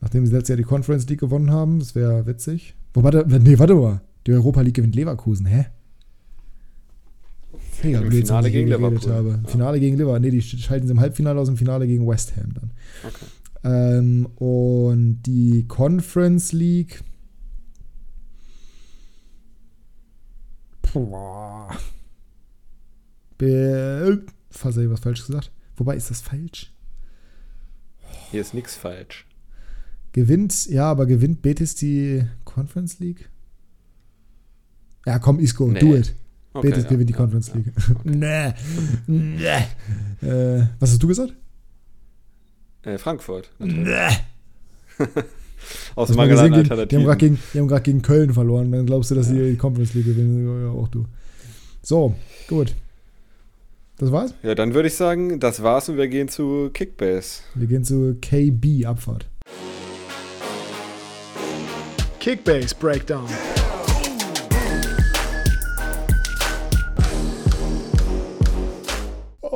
Nachdem sie letztes Jahr die Conference League gewonnen haben, das wäre witzig. Wobei, nee, warte mal. Die Europa League gewinnt Leverkusen, hä? Völliger Im Blödsinn, Finale gegen Liverpool. Habe. Ja. Finale gegen Liverpool. Nee, die schalten sie im Halbfinale aus, im Finale gegen West Ham dann. Okay. Ähm, und die Conference League. Boah. Be habe ich was falsch gesagt. Wobei, ist das falsch? Hier ist nichts falsch. Gewinnt, ja, aber gewinnt Betis die Conference League? Ja, komm, Isco, Nee. do it. Okay, Betis ja, gewinnt die ja, Conference ja. League. *laughs* nee. nee. Äh, was hast du gesagt? Äh, Frankfurt. *laughs* Aus mal Mangel an gesehen, gegen, die haben Alternativen. gerade gegen, gegen Köln verloren. Dann glaubst du, dass Ja. die die Conference League gewinnen. Ja, ja, auch du. So, gut. Das war's? Ja, dann würde ich sagen, das war's und wir gehen zu Kickbase. Wir gehen zu KB Abfahrt. Kickbase Breakdown.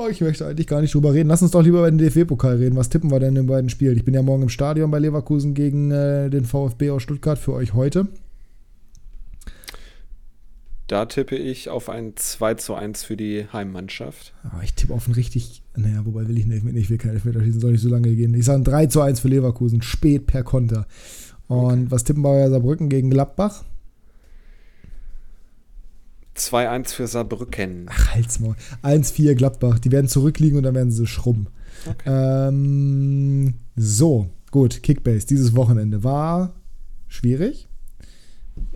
Oh, ich möchte eigentlich gar nicht drüber reden. Lass uns doch lieber über den DFB-Pokal reden. Was tippen wir denn in den beiden Spielen? Ich bin ja morgen im Stadion bei Leverkusen gegen äh, den VfB aus Stuttgart für euch heute. Da tippe ich auf ein 2 zu 1 für die Heimmannschaft. Aber ich tippe auf ein richtig. Naja, wobei will ich nicht, ich will kein Elfmeterschießen, soll nicht so lange gehen. Ich sage ein 3 zu 1 für Leverkusen, spät per Konter. Und was tippen wir bei Saarbrücken gegen Gladbach? 2-1 für Saarbrücken. Ach, halt's mal. 1-4 Gladbach. Die werden zurückliegen und dann werden sie schrubben. Ähm, so, gut. Kickbase dieses Wochenende war schwierig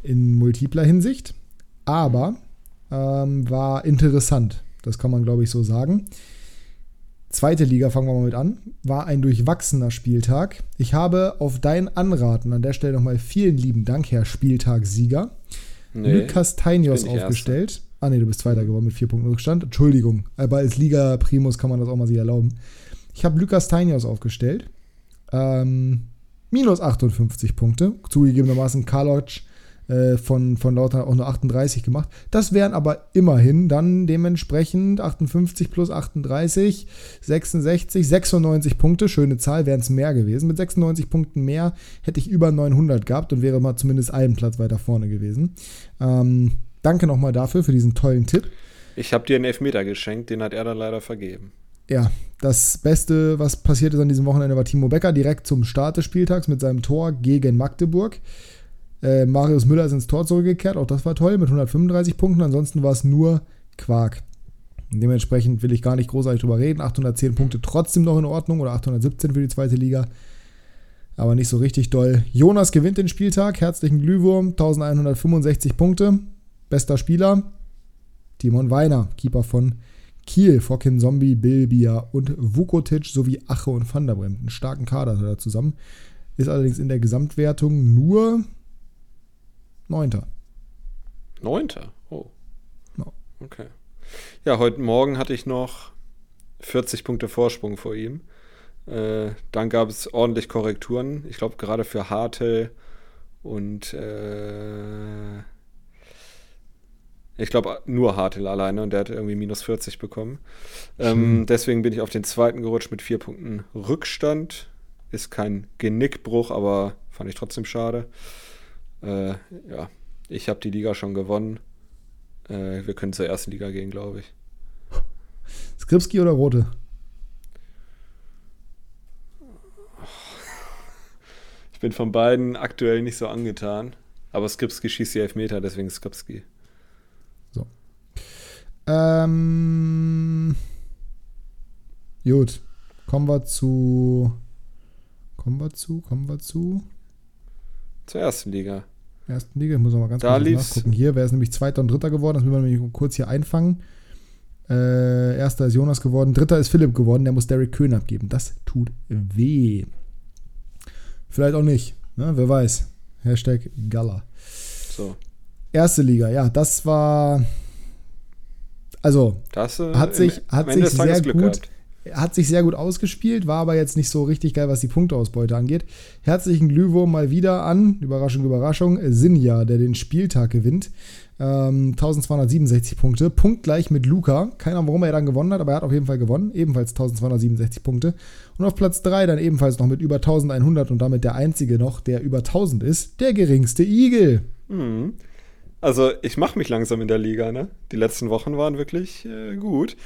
in multipler Hinsicht, aber ähm, war interessant. Das kann man, glaube ich, so sagen. Zweite Liga, fangen wir mal mit an, war ein durchwachsener Spieltag. Ich habe auf dein Anraten an der Stelle nochmal vielen lieben Dank, Herr Spieltagssieger, nee, Lukas Tainios aufgestellt. Erster. Ah, nee, du bist Zweiter geworden mit vier Punkten Rückstand. Entschuldigung, aber als Liga Primus kann man das auch mal sich erlauben. Ich habe Lukas Tainios aufgestellt. Ähm, minus 58 Punkte. Zugegebenermaßen Karloc äh, von, von Lautern auch nur 38 gemacht. Das wären aber immerhin dann dementsprechend 58 plus 38, 66, 96 Punkte. Schöne Zahl, wären es mehr gewesen. Mit 96 Punkten mehr hätte ich über 900 gehabt und wäre mal zumindest einen Platz weiter vorne gewesen. Ähm, danke nochmal dafür, für diesen tollen Tipp. Ich habe dir einen Elfmeter geschenkt, den hat er dann leider vergeben. Ja, das Beste, was passiert ist an diesem Wochenende, war Timo Becker direkt zum Start des Spieltags mit seinem Tor gegen Magdeburg. Äh, Marius Müller ist ins Tor zurückgekehrt, auch das war toll, mit 135 Punkten. Ansonsten war es nur Quark. Dementsprechend will ich gar nicht großartig drüber reden. 810 Punkte trotzdem noch in Ordnung oder 817 für die zweite Liga. Aber nicht so richtig doll. Jonas gewinnt den Spieltag. Herzlichen Glühwurm. 1165 Punkte. Bester Spieler. Timon Weiner, Keeper von Kiel, Fokin Zombie, Bilbia und Vukotic sowie Ache und Van der Bremt. Einen starken Kader hat er zusammen. Ist allerdings in der Gesamtwertung nur Neunter. Neunter? Oh. No. Okay. Ja, heute Morgen hatte ich noch 40 Punkte Vorsprung vor ihm. Äh, dann gab es ordentlich Korrekturen. Ich glaube, gerade für Hartel und äh, ich glaube nur Hartel alleine und der hat irgendwie minus 40 bekommen. Ähm, deswegen bin ich auf den zweiten gerutscht mit vier Punkten Rückstand. Ist kein Genickbruch, aber fand ich trotzdem schade. Äh, ja, ich habe die Liga schon gewonnen. Äh, wir können zur ersten Liga gehen, glaube ich. Skripski oder Rote? Ich bin von beiden aktuell nicht so angetan. Aber Skripski schießt die Elfmeter, deswegen Skripski. So. Ähm, gut. Kommen wir zu. Kommen wir zu, kommen wir zu. Zur ersten Liga. Ersten Liga, ich muss noch mal ganz da kurz nachgucken. Hier, wer ist nämlich Zweiter und Dritter geworden? Das müssen wir nämlich kurz hier einfangen. Äh, erster ist Jonas geworden, Dritter ist Philipp geworden, der muss Derek Köhn abgeben. Das tut weh. Vielleicht auch nicht, ne? wer weiß. Hashtag Gala. So. Erste Liga, ja, das war. Also, das, äh, hat sich, hat sich sehr gut. Gehabt hat sich sehr gut ausgespielt, war aber jetzt nicht so richtig geil, was die Punkteausbeute angeht. Herzlichen Glühwurm mal wieder an, Überraschung, Überraschung, Sinja, der den Spieltag gewinnt. Ähm, 1267 Punkte, punktgleich mit Luca. Keiner, warum er dann gewonnen hat, aber er hat auf jeden Fall gewonnen. Ebenfalls 1267 Punkte. Und auf Platz 3 dann ebenfalls noch mit über 1100 und damit der einzige noch, der über 1000 ist, der geringste Igel. Mhm. Also ich mache mich langsam in der Liga, ne? Die letzten Wochen waren wirklich äh, gut.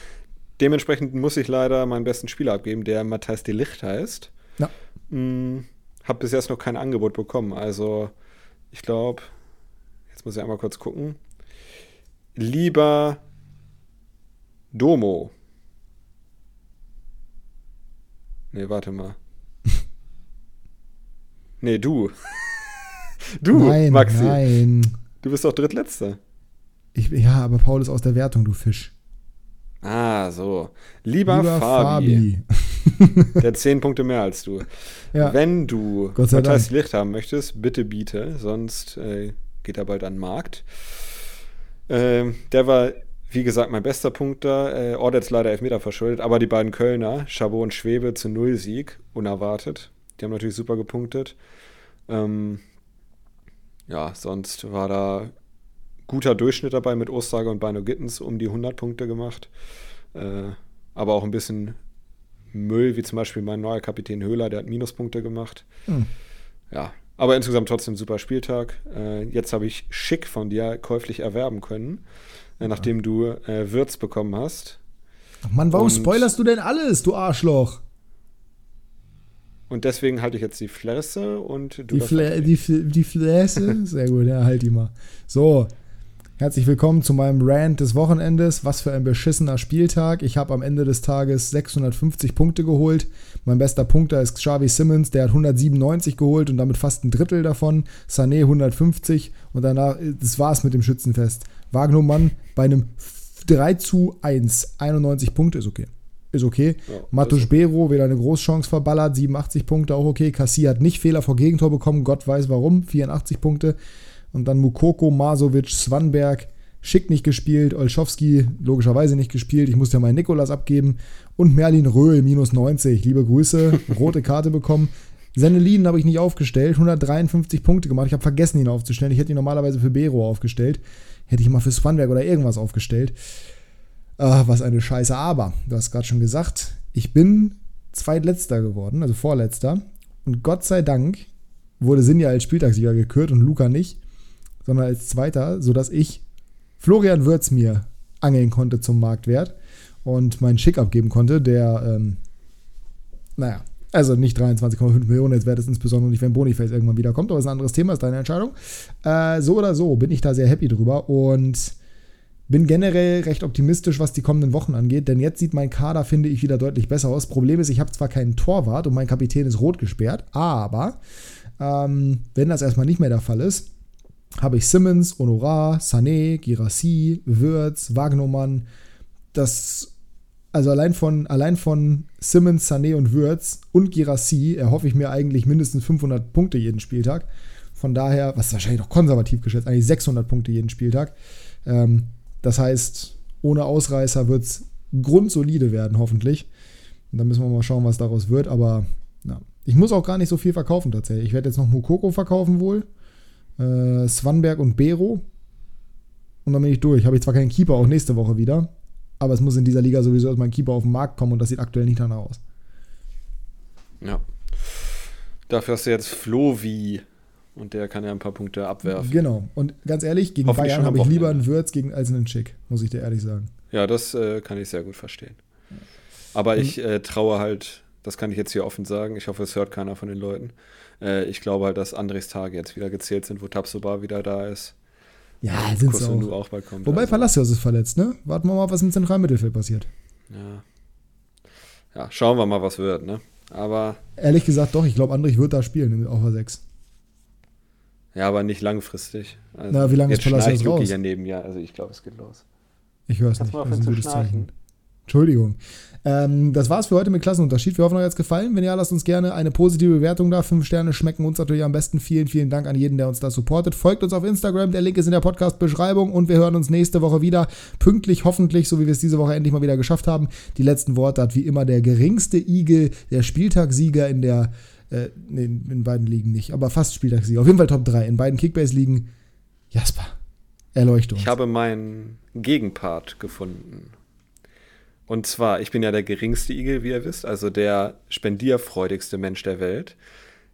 Dementsprechend muss ich leider meinen besten Spieler abgeben, der Matthias de Licht heißt. Ja. Hm, hab bis jetzt noch kein Angebot bekommen. Also, ich glaube, jetzt muss ich einmal kurz gucken. Lieber Domo. Nee, warte mal. *laughs* nee, du. *laughs* du, nein, Maxi. Nein. Du bist doch Drittletzter. Ich, ja, aber Paul ist aus der Wertung, du Fisch. Ah, so. Lieber, Lieber Fabi. Fabi. *laughs* der hat zehn Punkte mehr als du. Ja. Wenn du Matthias Licht haben möchtest, bitte biete, sonst äh, geht er bald an den Markt. Äh, der war, wie gesagt, mein bester Punkt da. Äh, Ordets leider Elfmeter verschuldet, aber die beiden Kölner, Chabot und Schwebe, zu Null-Sieg, unerwartet. Die haben natürlich super gepunktet. Ähm, ja, sonst war da guter Durchschnitt dabei mit Osterger und Bino Gittens um die 100 Punkte gemacht. Äh, aber auch ein bisschen Müll, wie zum Beispiel mein neuer Kapitän Höhler, der hat Minuspunkte gemacht. Hm. Ja, aber insgesamt trotzdem super Spieltag. Äh, jetzt habe ich Schick von dir käuflich erwerben können, äh, nachdem du äh, Würz bekommen hast. Ach Mann, warum und, spoilerst du denn alles, du Arschloch? Und deswegen halte ich jetzt die Fresse und du die, Fla die, die Flässe? Sehr gut, ja, halt die mal. So, Herzlich willkommen zu meinem Rant des Wochenendes. Was für ein beschissener Spieltag. Ich habe am Ende des Tages 650 Punkte geholt. Mein bester Punkter ist Xavi Simmons, der hat 197 geholt und damit fast ein Drittel davon. Sané 150 und danach, das war's mit dem Schützenfest. Wagnumann bei einem 3 zu 1, 91 Punkte ist okay. Ist okay. Ja, Matus also- Bero wieder eine Großchance verballert, 87 Punkte, auch okay. Cassi hat nicht Fehler vor Gegentor bekommen, Gott weiß warum, 84 Punkte. Und dann Mukoko, Masovic, Swanberg, Schick nicht gespielt, Olschowski logischerweise nicht gespielt. Ich musste ja meinen Nikolas abgeben. Und Merlin Röhl, minus 90. Liebe Grüße, rote Karte bekommen. Sennelin habe ich nicht aufgestellt, 153 Punkte gemacht. Ich habe vergessen, ihn aufzustellen. Ich hätte ihn normalerweise für Bero aufgestellt. Hätte ich mal für Swanberg oder irgendwas aufgestellt. Ah, was eine Scheiße. Aber, du hast gerade schon gesagt, ich bin zweitletzter geworden, also vorletzter. Und Gott sei Dank wurde Sinja als Spieltagssieger gekürt und Luca nicht, sondern als Zweiter, sodass ich Florian Würz mir angeln konnte zum Marktwert und meinen Schick abgeben konnte, der, ähm, naja, also nicht 23,5 Millionen jetzt wert ist, insbesondere nicht, wenn Boniface irgendwann wiederkommt, aber ist ein anderes Thema, ist deine Entscheidung. Äh, so oder so bin ich da sehr happy drüber und bin generell recht optimistisch, was die kommenden Wochen angeht, denn jetzt sieht mein Kader, finde ich, wieder deutlich besser aus. Problem ist, ich habe zwar keinen Torwart und mein Kapitän ist rot gesperrt, aber ähm, wenn das erstmal nicht mehr der Fall ist, habe ich Simmons, Honorar, Sané, Girassi, Würz, Wagnermann. Das, also allein von, allein von Simmons, Sané und Würz und Girassi erhoffe ich mir eigentlich mindestens 500 Punkte jeden Spieltag. Von daher, was ist wahrscheinlich noch konservativ geschätzt, eigentlich 600 Punkte jeden Spieltag. Ähm, das heißt, ohne Ausreißer wird es grundsolide werden, hoffentlich. Und dann müssen wir mal schauen, was daraus wird. Aber na, ich muss auch gar nicht so viel verkaufen tatsächlich. Ich werde jetzt noch Mukoko verkaufen wohl äh, Swanberg und Bero. Und dann bin ich durch. Habe ich zwar keinen Keeper, auch nächste Woche wieder. Aber es muss in dieser Liga sowieso erstmal ein Keeper auf den Markt kommen und das sieht aktuell nicht danach aus. Ja. Dafür hast du jetzt Flovi und der kann ja ein paar Punkte abwerfen. Genau. Und ganz ehrlich, gegen Bayern habe ich lieber einen Würz gegen als einen Schick, muss ich dir ehrlich sagen. Ja, das äh, kann ich sehr gut verstehen. Aber ich äh, traue halt, das kann ich jetzt hier offen sagen, ich hoffe, es hört keiner von den Leuten. Äh, ich glaube halt, dass Andres Tage jetzt wieder gezählt sind, wo Tapsoba wieder da ist. Ja, sind sie auch. auch bald kommt. Wobei also, Palacios ist verletzt, ne? Warten wir mal, was im Zentralmittelfeld passiert. ja. ja, schauen wir mal, was wird, ne? Aber, Ehrlich gesagt, doch, ich glaube, Andrich wird da spielen auf der 6. ja, aber nicht langfristig. Also, Na, wie lange jetzt ist Palacios raus? ja neben mir, also ich glaube, es geht los. Ich höre es nicht. Das ist ein gutes Zeichen. Entschuldigung. Ähm, das war's für heute mit Klassenunterschied. Wir hoffen, euch hat's gefallen. Wenn ja, lasst uns gerne eine positive Bewertung da. Fünf Sterne schmecken uns natürlich am besten. Vielen, vielen Dank an jeden, der uns da supportet. Folgt uns auf Instagram. Der Link ist in der Podcast-Beschreibung. Und wir hören uns nächste Woche wieder. Pünktlich, hoffentlich, so wie wir es diese Woche endlich mal wieder geschafft haben. Die letzten Worte hat wie immer der geringste Igel, der Spieltagssieger in der, äh, nee, in beiden Ligen nicht, aber fast Spieltagssieger. Auf jeden Fall Top 3. In beiden Kickbase-Ligen. Jasper, erleuchte uns. Ich habe meinen Gegenpart gefunden. Und zwar, ich bin ja der geringste Igel, wie ihr wisst, also der spendierfreudigste Mensch der Welt.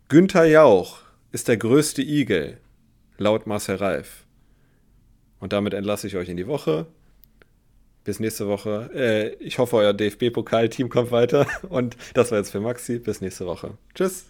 Günther Jauch ist der größte Igel, laut Marcel Reif. Und damit entlasse ich euch in die Woche. Bis nächste Woche. Äh, ich hoffe, euer DFB-Pokalteam kommt weiter. *laughs* Und das war jetzt für Maxi. Bis nächste Woche. Tschüss.